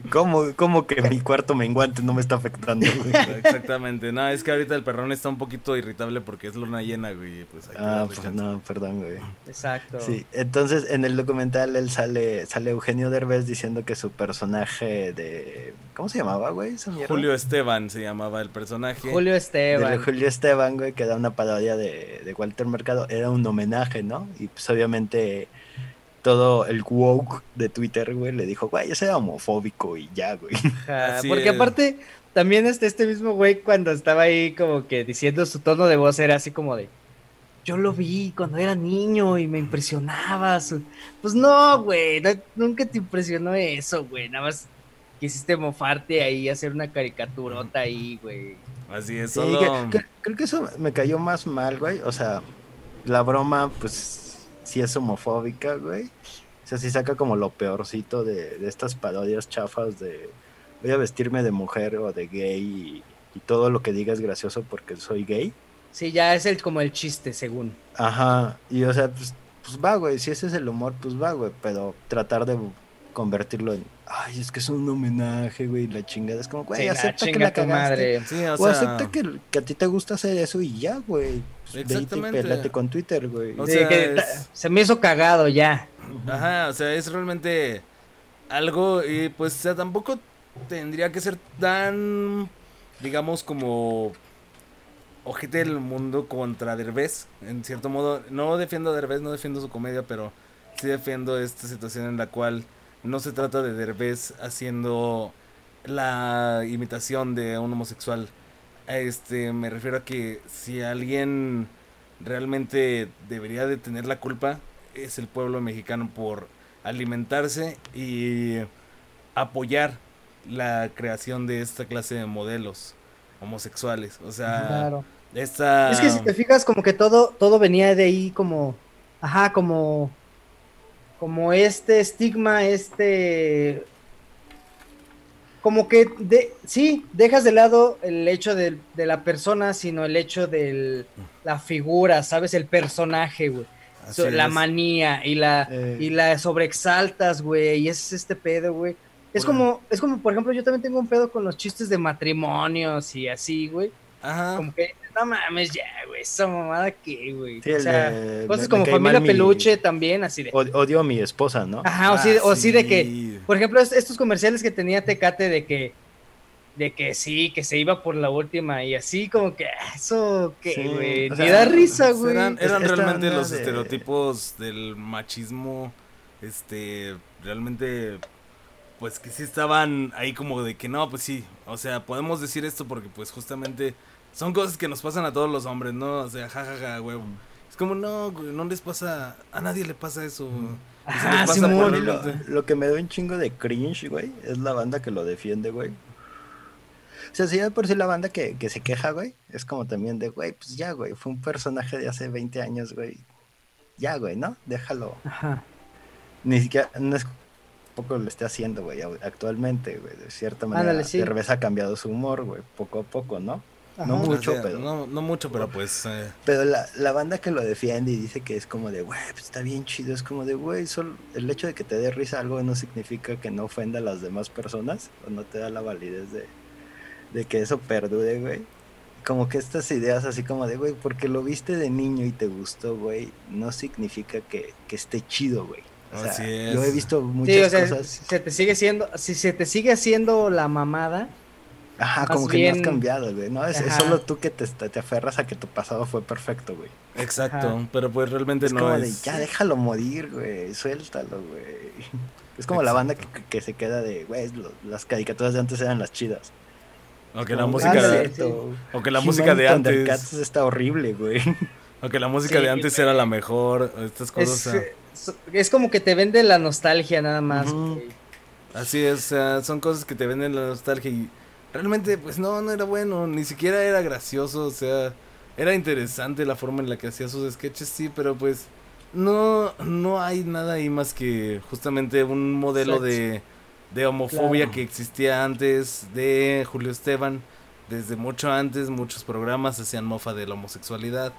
¿Cómo, cómo que mi cuarto menguante no me está afectando? güey? Exactamente. No, es que ahorita el perrón está un poquito irritable porque es luna llena, güey. Pues Ah, pues chance. no, perdón, güey. Exacto. Sí, entonces en el documental él sale, sale Eugenio Derbez diciendo que su personaje de... ¿Cómo se llamaba, güey? Julio Esteban se llamaba el personaje. Julio De Esteban. Julio Esteban, güey, que era una parodia de, de Walter Mercado, era un homenaje, ¿no? Y pues obviamente todo el woke de Twitter, güey, le dijo, güey, ese era homofóbico y ya, güey. Ajá, porque es. aparte, también este, este mismo güey cuando estaba ahí como que diciendo su tono de voz era así como de, yo lo vi cuando era niño y me impresionaba. su-". Pues no, güey, no- nunca te impresionó eso, güey, nada más quisiste mofarte ahí, hacer una caricaturota ahí, güey. Así es, Sí, solo... que- que- creo que eso me cayó más mal, güey. O sea, la broma, pues, sí es homofóbica, güey. O sea, sí saca como lo peorcito de, de estas parodias chafas de voy a vestirme de mujer o de gay y, y todo lo que diga es gracioso porque soy gay. Sí, ya es el como el chiste, según. Ajá, y o sea, pues pues va, güey, si ese es el humor, pues va, güey, pero tratar de convertirlo en, ay, es que es un homenaje, güey, la chingada, es como, güey, Sí, nah, acepta que la cagaste. madre. Sí, o O, sea, acepta que, que a ti te gusta hacer eso y ya, güey. Vete y Exactamente. pélate con Twitter, güey. O sea, que es- se me hizo cagado ya. Ajá, o sea, es realmente algo y pues o sea, tampoco tendría que ser tan, digamos, como ojete del mundo contra Derbez, en cierto modo. No defiendo a Derbez, no defiendo su comedia, pero sí defiendo esta situación en la cual no se trata de Derbez haciendo la imitación de un homosexual. Este, me refiero a que si alguien realmente debería de tener la culpa es el pueblo mexicano por alimentarse y apoyar la creación de esta clase de modelos homosexuales. O sea, Claro. esta... Es que si te fijas, como que todo, todo venía de ahí como, ajá, como, como este estigma, este, como que, de, sí, dejas de lado el hecho de, de la persona, sino el hecho de la figura, ¿sabes? El personaje, güey. So- la manía y la, Eh. y la sobreexaltas, güey, y ese es este pedo, güey. Es Bueno. como, es como, por ejemplo, yo también tengo un pedo con los chistes de matrimonios y así, güey. Ajá. Como que, no mames, ya, güey, esa mamada que, güey. Sí, o sea, de- cosas como familia mi- peluche también, así de. od- Odio a mi esposa, ¿no? Ajá, o sí, de- o sí de que, por ejemplo, es- estos comerciales que tenía Tecate de que, de que sí, que se iba por la última y así como que, ah, eso, que, güey, ni da risa, güey. eran eran Es- esta realmente los de- estereotipos del machismo, este, realmente, pues que sí estaban ahí como de que no, pues sí, o sea, podemos decir esto porque pues justamente son cosas que nos pasan a todos los hombres, ¿no? O sea, jajaja, huevo. Es como, no, güey, no les pasa, a nadie le pasa eso. Simón. por Y lo, lo que me da un chingo de cringe, güey, es la banda que lo defiende, güey. O sea, si ya de por sí la banda que, que se queja, güey, es como también de, güey, pues ya, güey, fue un personaje de hace 20 años, güey. Ya, güey, ¿no? Déjalo. Ajá. Ni siquiera, no es poco lo esté haciendo, güey, actualmente, güey. De cierta manera, Ándale, sí. Ha cambiado su humor, güey, poco a poco, ¿no? Ajá. No o mucho, sea, pero- No, no mucho, pero pues... eh, Pero la, la banda que lo defiende y dice que es como de, güey, pues está bien chido, es como de, güey, solo el hecho de que te dé risa algo no significa que no ofenda a las demás personas, o no te da la validez de, de que eso perdure, güey. Como que estas ideas así como de, güey, porque lo viste de niño y te gustó, güey, no significa que, que esté chido, güey. O sea, Así yo he es. visto muchas Sí, o sea, cosas, se te sigue siendo, si se te sigue haciendo la mamada, ajá, más como que no has cambiado, güey, ¿no? Es, solo tú que te, te aferras a que tu pasado fue perfecto, güey. Exacto, Ajá. pero pues realmente Es no como es... de, ya déjalo morir, güey, suéltalo, güey. Es como la banda que, que se queda de, güey, lo- las caricaturas de antes eran las chidas. Aunque la música... "Ah, de- Aunque la música de antes... está horrible, güey. Aunque la música Sí, de antes era la mejor, estas cosas... es, o sea, es, es como que te vende la nostalgia nada más, así es, o sea, son cosas que te venden la nostalgia y realmente pues no, no era bueno, ni siquiera era gracioso, o sea, era interesante la forma en la que hacía sus sketches, sí, pero pues no, no hay nada ahí más que justamente un modelo de, de homofobia Claro. que existía antes de Julio Esteban. Desde mucho antes muchos programas hacían mofa de la homosexualidad.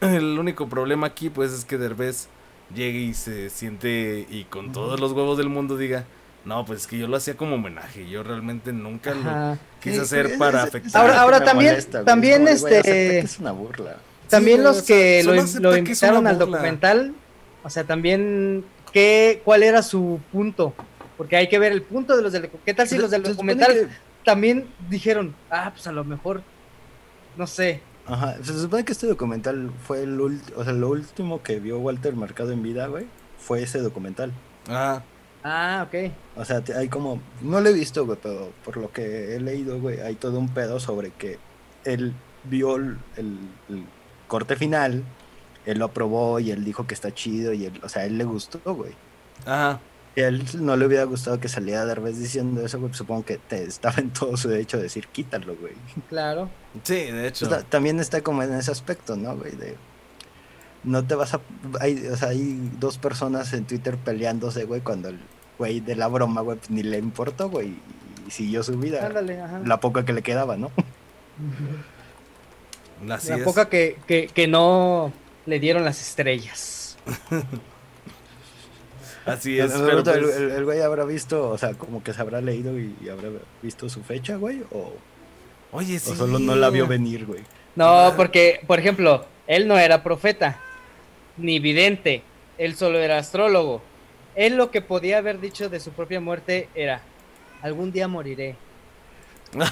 El único problema aquí pues es que Derbez llegue y se siente y con todos los huevos del mundo diga, no, pues es que yo lo hacía como homenaje, yo realmente nunca lo Ajá. quise Sí, hacer para afectar. Ahora- ahora también- molesta, también, güey, este- es una burla. También Sí, los que lo, lo invitaron al documental, o sea, también, ¿qué, ¿cuál era su punto? Porque hay que ver el punto de los del ¿Qué tal si los del documental que- también dijeron, ah, pues a lo mejor, no sé, Ajá, se supone que este documental fue el último, o sea, lo último que vio Walter Mercado en vida, güey, fue ese documental. Ah, ah, ok, O sea, hay como, no lo he visto, güey, pero por lo que he leído, güey, hay todo un pedo sobre que él vio el, el- el corte final, él lo aprobó y él dijo que está chido y él, o sea, a él le gustó, güey. ajá. Y a él no le hubiera gustado que saliera Derbez diciendo eso, güey, pues supongo que te estaba en todo su derecho de decir quítalo, güey. claro. Sí, de hecho. O sea, también está como en ese aspecto, ¿no, güey? De, no te vas a... Hay, o sea, hay dos personas en Twitter peleándose, güey, cuando el güey de la broma, güey, pues, ni le importó, güey, y siguió su vida. Ándale, ajá. La poca que le quedaba, ¿no? Así La es. poca que, que, que no le dieron las estrellas. Así es, pero pues, el- el güey habrá visto, o sea, como que se habrá leído y, y habrá visto su fecha, güey, o, Oye, sí. o solo no la vio venir, güey. No, porque, por ejemplo, él no era profeta, ni vidente, él solo era astrólogo. Él lo que podía haber dicho de su propia muerte era, algún día moriré.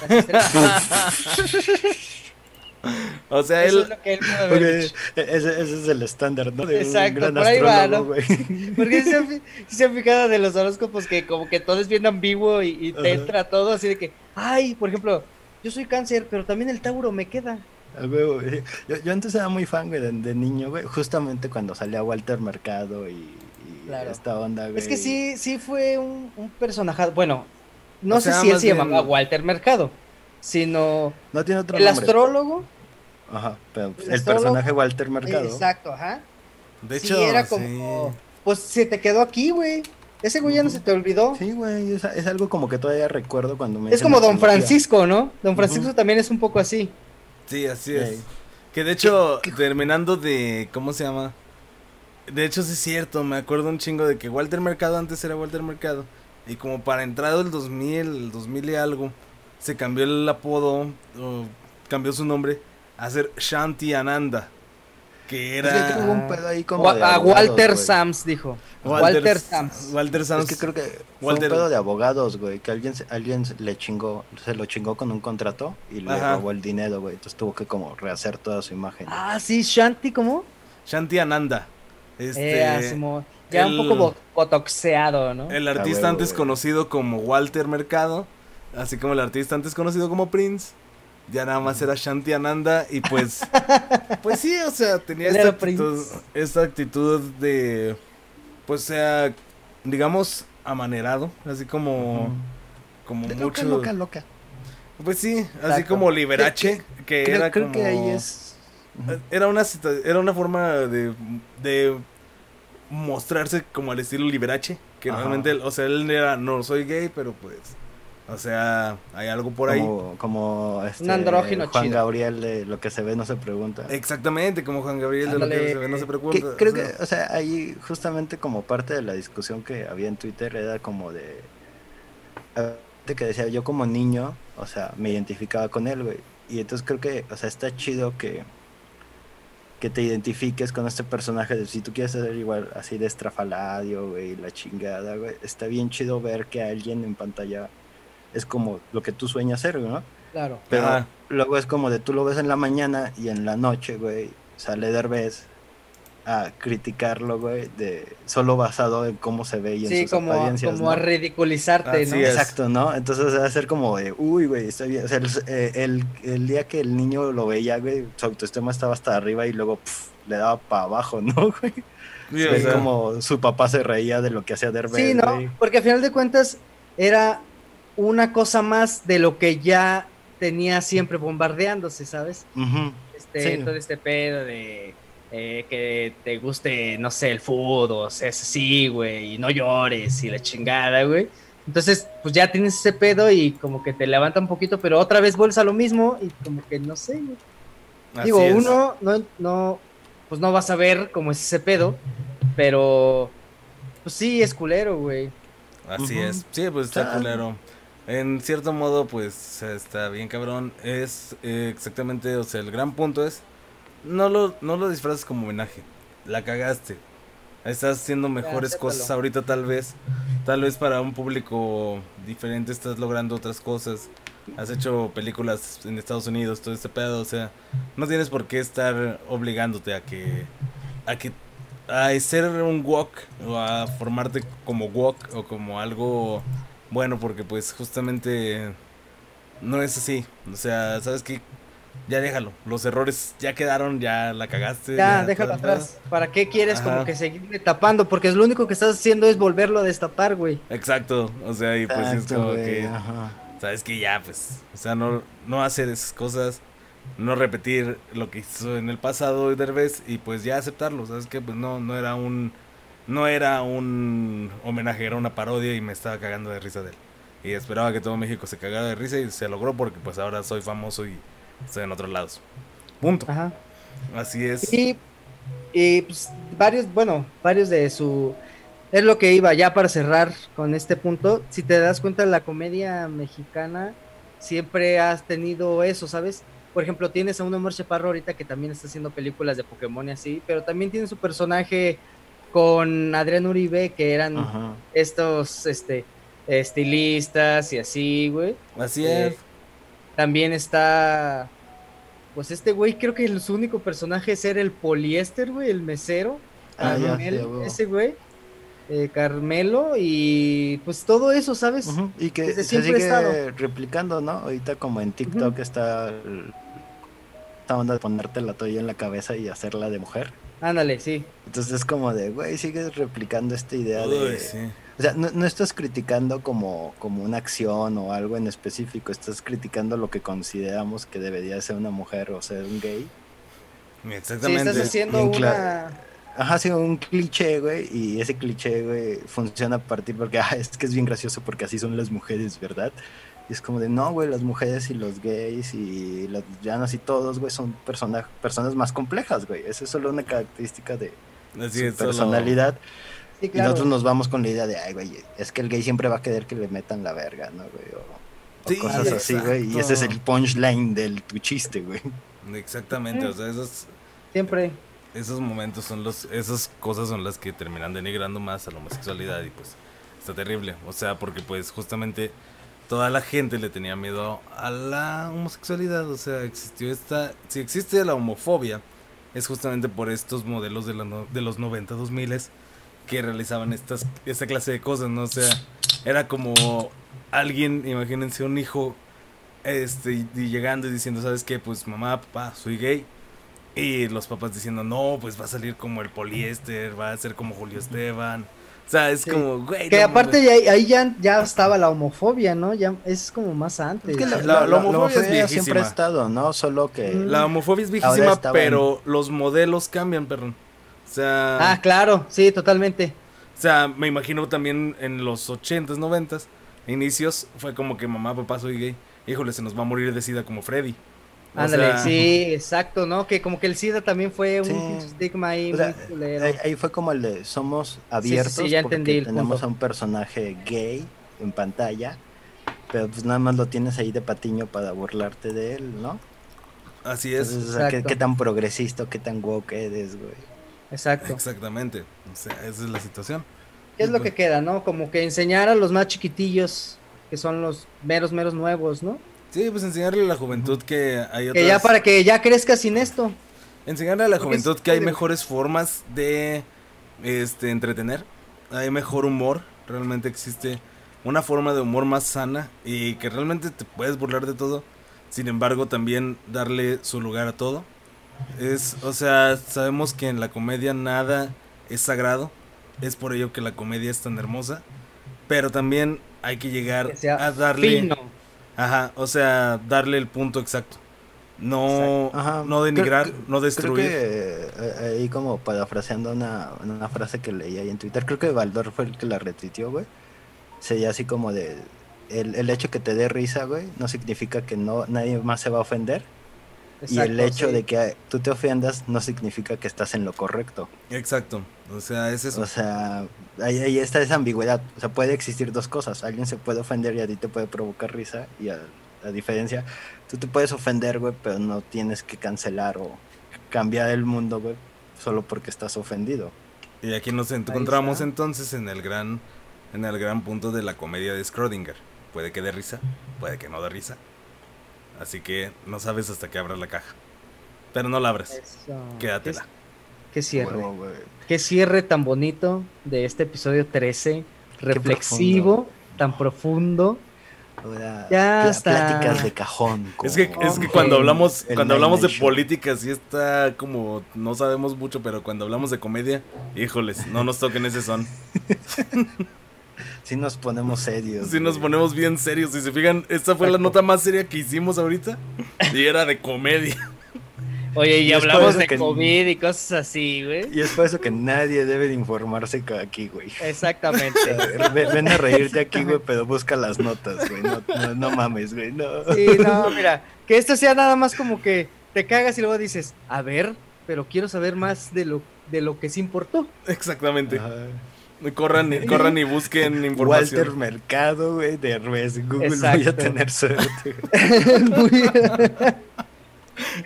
O sea, Eso él, es lo que él haber dicho. ese, ese es el estándar, ¿no? De Exacto, un gran por ahí. Porque se han, se han fijado de los horóscopos que como que todo es bien ambiguo y, y te entra todo así de que, ay, por ejemplo, yo soy cáncer, pero también el Tauro me queda. Yo, yo antes era muy fan, güey, de, de niño, güey, justamente cuando salía Walter Mercado y, y Claro. esta onda, güey. Es que sí, sí fue un, un personaje, bueno, no O sé sea, si él se llamaba bien- Walter Mercado, sino No tiene otro el nombre. astrólogo. Ajá, pero pues, el personaje Walter Mercado. Exacto, ajá. de sí, hecho, era sí. como, pues se te quedó aquí, güey. Ese güey ya no se te olvidó. Sí, güey, es, es algo como que todavía recuerdo cuando me es como Don. Francisco, ¿no? Don Francisco también es un poco así. Sí, así es. Que de hecho, terminando de. ¿Cómo se llama? De hecho, sí es cierto. Me acuerdo un chingo de que Walter Mercado antes era Walter Mercado. Y como para entrado el 2000, el 2000 y algo, se cambió el apodo, o cambió su nombre, a ser Shanti Ananda. Que Es era. un pedo ahí como Wa- de a Walter güey. Sams dijo. Walter, Sams. Walter Sams. Es que creo que fue Walter- un pedo de abogados, güey, que alguien, se- alguien le chingó, se lo chingó con un contrato y le Ajá. robó el dinero, güey. Entonces tuvo que como rehacer toda su imagen. Ah, sí, Shanti, ¿cómo? Shanti Ananda. Este, Eh, ah, ya el- un poco bo- botoxeado, ¿no? El Ah, artista antes conocido como Walter Mercado, así como el artista antes conocido como Prince, ya nada más era Shanti Ananda y pues, pues sí, o sea, tenía esta actitud, Prince. esta actitud de, pues sea, digamos, amanerado, así como, como De mucho, Loca, loca, loca. pues sí, así como Liberace, que Creo, era creo como... que ahí es. Era una, era una forma de, de mostrarse como al estilo Liberace. Que Ajá. realmente, o sea, él era, no soy gay, pero pues, o sea, hay algo por ahí. Como, como este, andrógino Juan chido. Gabriel de lo que se ve no se pregunta. Exactamente, como Juan Gabriel de lo que se ve, no se Que pregunta. creo o sea, que, o sea, ahí justamente como parte de la discusión que había en Twitter era como de, de que decía yo como niño, o sea, me identificaba con él, güey. Y entonces creo que, o sea, está chido que que te identifiques con este personaje de si tú quieres ser igual así de estrafaladio, güey, la chingada, güey. Está bien chido ver que alguien en pantalla es como lo que tú sueñas ser, ¿no? Claro. Pero Ajá. luego es como de tú lo ves en la mañana y en la noche, güey, sale Derbez a criticarlo, güey, de solo basado en cómo se ve y en Sí, sus como, apariencias, como ¿no? a ridiculizarte, Así ¿no? es. Exacto, ¿no? Entonces va a ser como de, uy, güey, está bien. O sea, el, eh, el, el día que el niño lo veía, güey, su autoestima estaba hasta arriba y luego pf, le daba para abajo, ¿no, güey? sí, o Es sea, como su papá se reía de lo que hacía Derbez, Sí, ¿no? güey. Porque al final de cuentas era una cosa más de lo que ya tenía siempre bombardeándose, ¿sabes? Este, Sí. Todo este pedo de eh, que te guste, no sé, el fútbol, o sea, es así, güey, y no llores y la chingada, güey. Entonces, pues ya tienes ese pedo y como que te levanta un poquito, pero otra vez vuelves a lo mismo y como que no sé, güey. así Digo, es. uno no, no, pues no vas a ver cómo es ese pedo, pero pues sí, es culero, güey. Así es. Sí, pues está Ah. culero. En cierto modo, pues está bien cabrón. Es eh, exactamente, o sea, el gran punto es, no lo, no lo disfraces como homenaje. La cagaste. Estás haciendo mejores cosas ahorita tal vez. Tal vez para un público diferente estás logrando otras cosas. Has hecho películas en Estados Unidos, todo este pedo, o sea, no tienes por qué estar obligándote a que a que a ser un wok o a formarte como wok o como algo bueno porque pues justamente no es así o sea sabes que ya déjalo los errores ya quedaron ya la cagaste Ya, déjalo atrás. ¿Para qué quieres Ajá. como que seguirle tapando? Porque lo único que estás haciendo es volverlo a destapar, güey. exacto o sea y pues es como güey, que ajá. sabes que ya pues o sea no no hacer esas cosas no repetir lo que hizo en el pasado Derbez y pues ya aceptarlo sabes que pues no no era un no era un homenaje era una parodia y me estaba cagando de risa de él y esperaba que todo México se cagara de risa y se logró porque pues ahora soy famoso y estoy en otros lados punto Ajá. así es Y, y, pues, varios, bueno, varios de su... Es lo que iba ya para cerrar con este punto. Si te das cuenta, la comedia mexicana siempre has tenido eso, ¿sabes? Por ejemplo, tienes a un Omar Chaparro ahorita que también está haciendo películas de Pokémon y así, pero también tiene su personaje con Adrián Uribe, que eran Ajá. estos este, estilistas y así, güey. Así Eh, es. También está. Pues este güey, creo que su único personaje es ser el poliéster, güey, el mesero. Ah, ya, ya, ese güey. eh, Carmelo y pues todo eso, ¿sabes? Y que Desde se sigue estado. replicando, ¿no? Ahorita como en TikTok está el- esta onda de ponerte la toalla en la cabeza y hacerla de mujer. Ándale, sí. Entonces es como de, güey, sigues replicando esta idea Uy, de... sí. O sea, no, no estás criticando como, como una acción o algo en específico, estás criticando lo que consideramos que debería ser una mujer o ser un gay. Sí, Exactamente. estás haciendo una. Ajá, sí, un cliché, güey, y ese cliché, güey, funciona a partir porque, ah, es que es bien gracioso porque así son las mujeres, ¿verdad? Y es como de, no, güey, las mujeres y los gays y las llanas y todos, güey, son persona- personas más complejas, güey. Esa es solo una característica de Así su es, solo- personalidad. Y nosotros nos vamos con la idea de, ay, güey, es que el gay siempre va a querer que le metan la verga, ¿no, güey? O, o Sí, cosas así, güey. Y ese es el punchline del tu chiste, güey. Exactamente, o sea, esos, Siempre. esos momentos son los, esas cosas son las que terminan denigrando más a la homosexualidad y pues está terrible, o sea, porque pues justamente toda la gente le tenía miedo a la homosexualidad, o sea, existió esta, si existe la homofobia, es justamente por estos modelos de, la no- de los 90, 2000 que realizaban estas, esta clase de cosas, ¿no? O sea, era como alguien, imagínense un hijo, este, llegando y diciendo, ¿sabes qué? Pues mamá, papá, soy gay. Y los papás diciendo, no, pues va a salir como el poliéster, va a ser como Julio Esteban. O sea, es Sí. como, güey. Que no aparte de ahí, ahí ya, ya estaba la homofobia, ¿no? Ya es como más antes. Es que la, La- la- la la homofobia es siempre viejísima. ha estado, ¿no? Solo que... La homofobia es viejísima, en- pero los modelos cambian, perdón. O sea, Ah, claro, sí, totalmente. o sea, me imagino también en los 80s, 90s, inicios, fue como que mamá, papá, soy gay. Híjole, se nos va a morir de sida como Freddy. O Ándale, sea, sí, exacto, ¿no? Que como que el SIDA también fue un Sí. estigma ahí O sea, muy culero. ahí, ahí fue como el de somos abiertos sí, ya porque entendí el tenemos punto. a un personaje gay en pantalla, pero pues nada más lo tienes ahí de patiño para burlarte de él, ¿no? Así es. Entonces, o sea, ¿qué, tan progresista, qué tan woke eres, güey. Exacto. Exactamente. O sea, esa es la situación. ¿Qué es lo que queda, no? Como que enseñar a los más chiquitillos, que son los meros, meros nuevos, ¿no? Sí, pues enseñarle a la juventud que hay otras... Que ya para que ya crezca sin esto. Enseñarle a la Porque juventud es- que hay mejores formas de este entretener. Hay mejor humor. Realmente existe una forma de humor más sana y que realmente te puedes burlar de todo. Sin embargo, también darle su lugar a todo. Es, o sea, sabemos que en la comedia nada es sagrado. Es por ello que la comedia es tan hermosa. Pero también hay que llegar Que a darle Fino. Ajá, o sea, darle el punto exacto. No, Exacto. No denigrar, Creo- no Creo destruir. que eh, ahí como parafraseando una, una frase que leí ahí en Twitter, creo que Baldor fue el que la retuiteó, güey. Sería así como de, el, el hecho que te dé risa, güey, no significa que no nadie más se va a ofender. Y el hecho sí. de que tú te ofendas no significa que estás en lo correcto. Exacto. O sea, es eso. O sea, ahí, ahí está esa ambigüedad. O sea, puede existir dos cosas. Alguien se puede ofender y a ti te puede provocar risa. Y a, a diferencia, tú te puedes ofender, güey, pero no tienes que cancelar o cambiar el mundo, güey, solo porque estás ofendido. Y aquí nos encontramos entonces en el gran en el gran punto de la comedia de Schrödinger. Puede que dé risa, puede que no dé risa. Así que no sabes hasta que abras la caja. Pero no la abras. Eso. Quédatela. Qué, qué cierre. Güey. Qué cierre tan bonito de este episodio 13. Reflexivo, tan profundo. Ahora, Ya está. Pláticas de cajón. Es que, es cuando hablamos, el cuando hablamos de Show. política sí está como no sabemos mucho, pero cuando hablamos de comedia, híjoles, no nos toquen ese son. Sí nos ponemos serios. Si nos güey. ponemos bien serios, si se fijan, esta fue la Exacto. nota más seria que hicimos ahorita y era de comedia. Oye, y, Y es por hablamos eso de que- COVID y cosas así, güey. Y es por eso que nadie debe de informarse aquí, güey. Exactamente. Ven, ven a reírte aquí, güey, pero busca las notas, güey. No, no, no mames, güey. No. Sí, no, mira, que esto sea nada más como que te cagas y luego dices, a ver, pero quiero saber más de lo de lo que sí importó. Exactamente. Ajá. Corran, y- corran y busquen información. Walter Mercado, güey, de Res Google. Voy Exacto. a tener suerte.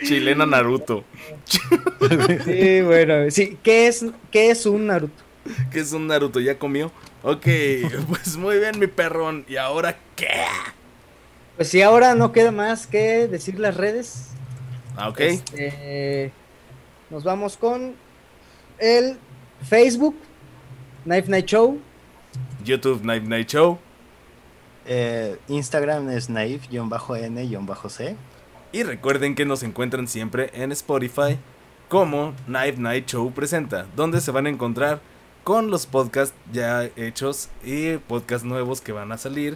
Chilena Naruto. sí, bueno, sí, ¿qué es, qué es un Naruto? ¿Qué es un Naruto? ¿Ya comió? Ok, pues muy bien, mi perrón. ¿Y ahora qué? Pues si ahora no queda más que decir las redes. Ah, ok. Este, nos vamos con el Facebook, Knife Night Show. YouTube Night Night Show. Eh, Instagram es naive-n-c. Y recuerden que nos encuentran siempre en Spotify como Night Night Show Presenta, donde se van a encontrar con los podcasts ya hechos y podcasts nuevos que van a salir.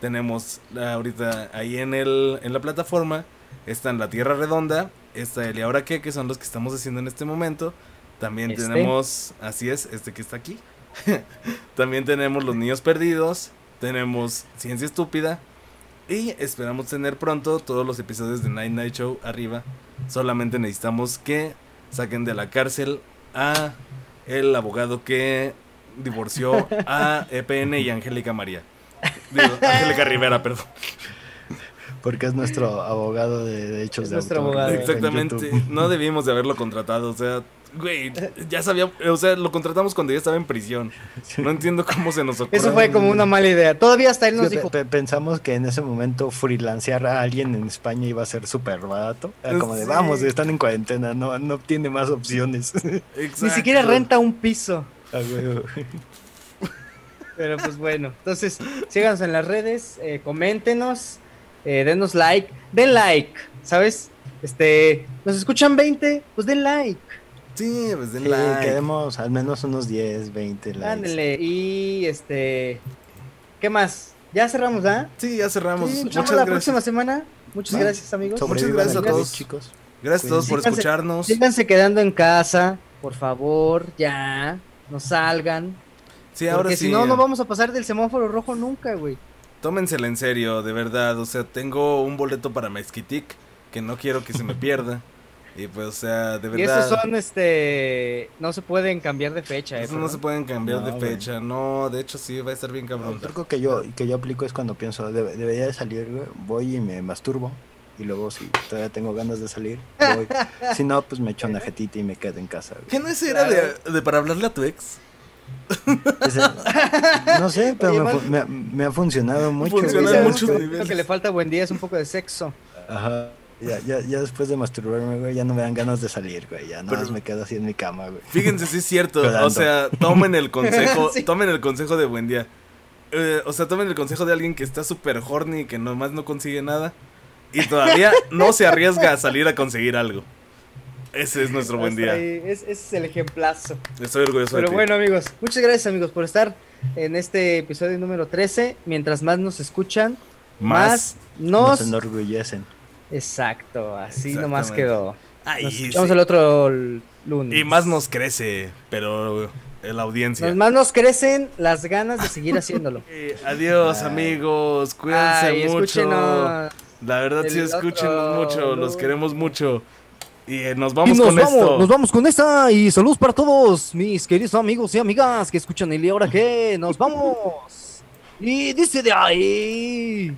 Tenemos ahorita ahí en, el, en la plataforma, está en La Tierra Redonda, está el Y Ahora qué, que son los que estamos haciendo en este momento. También Este. tenemos, así es, este que está aquí. También tenemos Los Niños Perdidos, tenemos Ciencia Estúpida, y esperamos tener pronto todos los episodios de Night Night Show arriba. Solamente necesitamos que saquen de la cárcel a el abogado que divorció a EPN y Angélica María. Digo, Angélica Rivera, perdón. Porque es nuestro abogado de derechos Es de nuestro autor, abogado. Exactamente. No debimos de haberlo contratado. O sea, güey, ya sabía. O sea, lo contratamos cuando ya estaba en prisión. No entiendo cómo se nos ocurrió. Eso fue como una mala idea. Todavía hasta él nos dijo, pe- pe- pensamos que en ese momento freelancear a alguien en España iba a ser súper barato. Era como de, Sí. vamos, están en cuarentena, no, no tiene más opciones. ni siquiera renta un piso. Pero pues bueno, entonces síganos en las redes, eh, coméntenos, eh, denos like, den like, ¿sabes? Este, nos escuchan 20, pues den like, Sí, pues den Sí, like. queremos al menos unos 10, 20 likes. ándale. Y este, ¿qué más? Ya cerramos, ¿ah? Sí, ya cerramos. Sí, nos Muchas vemos la gracias. próxima semana. Muchas Va. gracias, amigos. Sobrevivan gracias a todos. chicos. Gracias a todos por Síganse- escucharnos. Síganse quedando en casa, por favor, ya, no salgan. Sí, ahora porque sí. si no, no vamos a pasar del semáforo rojo nunca, güey. Tómensela en serio, de verdad. O sea, tengo un boleto para Mezquitic que no quiero que se me pierda. Y pues, o sea, de Y verdad. esos son, este, no se pueden cambiar de fecha, ¿eh? esos no se pueden cambiar No, de güey. fecha. No, de hecho, sí, va a estar bien cabrón. Algo que yo, que yo aplico es cuando pienso, "Debe- debería de salir, güey", voy y me masturbo. Y luego, si todavía tengo ganas de salir, voy. Si no, pues me echo una jetita y me quedo en casa. güey. ¿Qué no ese era de, de para hablarle a tu ex? No sé, pero Oye, me, man. me ha- me ha funcionado mucho. Funciona en muchos niveles. Lo que le falta buen día es un poco de sexo. Ajá. Ya, ya, ya después de masturbarme, güey, ya no me dan ganas de salir, güey. Ya nada Pero- más me quedo así en mi cama, güey. Fíjense, sí es cierto. Llorando. O sea, tomen el consejo, Sí. tomen el consejo de buen día. Eh, o sea, tomen el consejo de alguien que está súper horny y que nomás no consigue nada. Y todavía no se arriesga a salir a conseguir algo. Ese es nuestro buen día. es- ese es el ejemplazo. Estoy orgulloso de Pero ti. bueno, amigos, muchas gracias, amigos, por estar en este episodio número 13. Mientras más nos escuchan, más, Más. Nos nos... enorgullecen. Exacto, así nomás quedó. Ay, Nos sí. escuchamos el otro lunes. Y más nos crece, pero eh, la audiencia. Nos- más nos crecen las ganas de seguir haciéndolo. Adiós, Ay. amigos. Cuídense Ay, mucho. escúchenos. La verdad, sí, escúchenos mucho. Los queremos mucho. Y eh, nos Y vamos nos con vamos, esto. nos vamos con esta y saludos para todos mis queridos amigos y amigas que escuchan el y ahora qué, nos vamos. Y dice de ahí.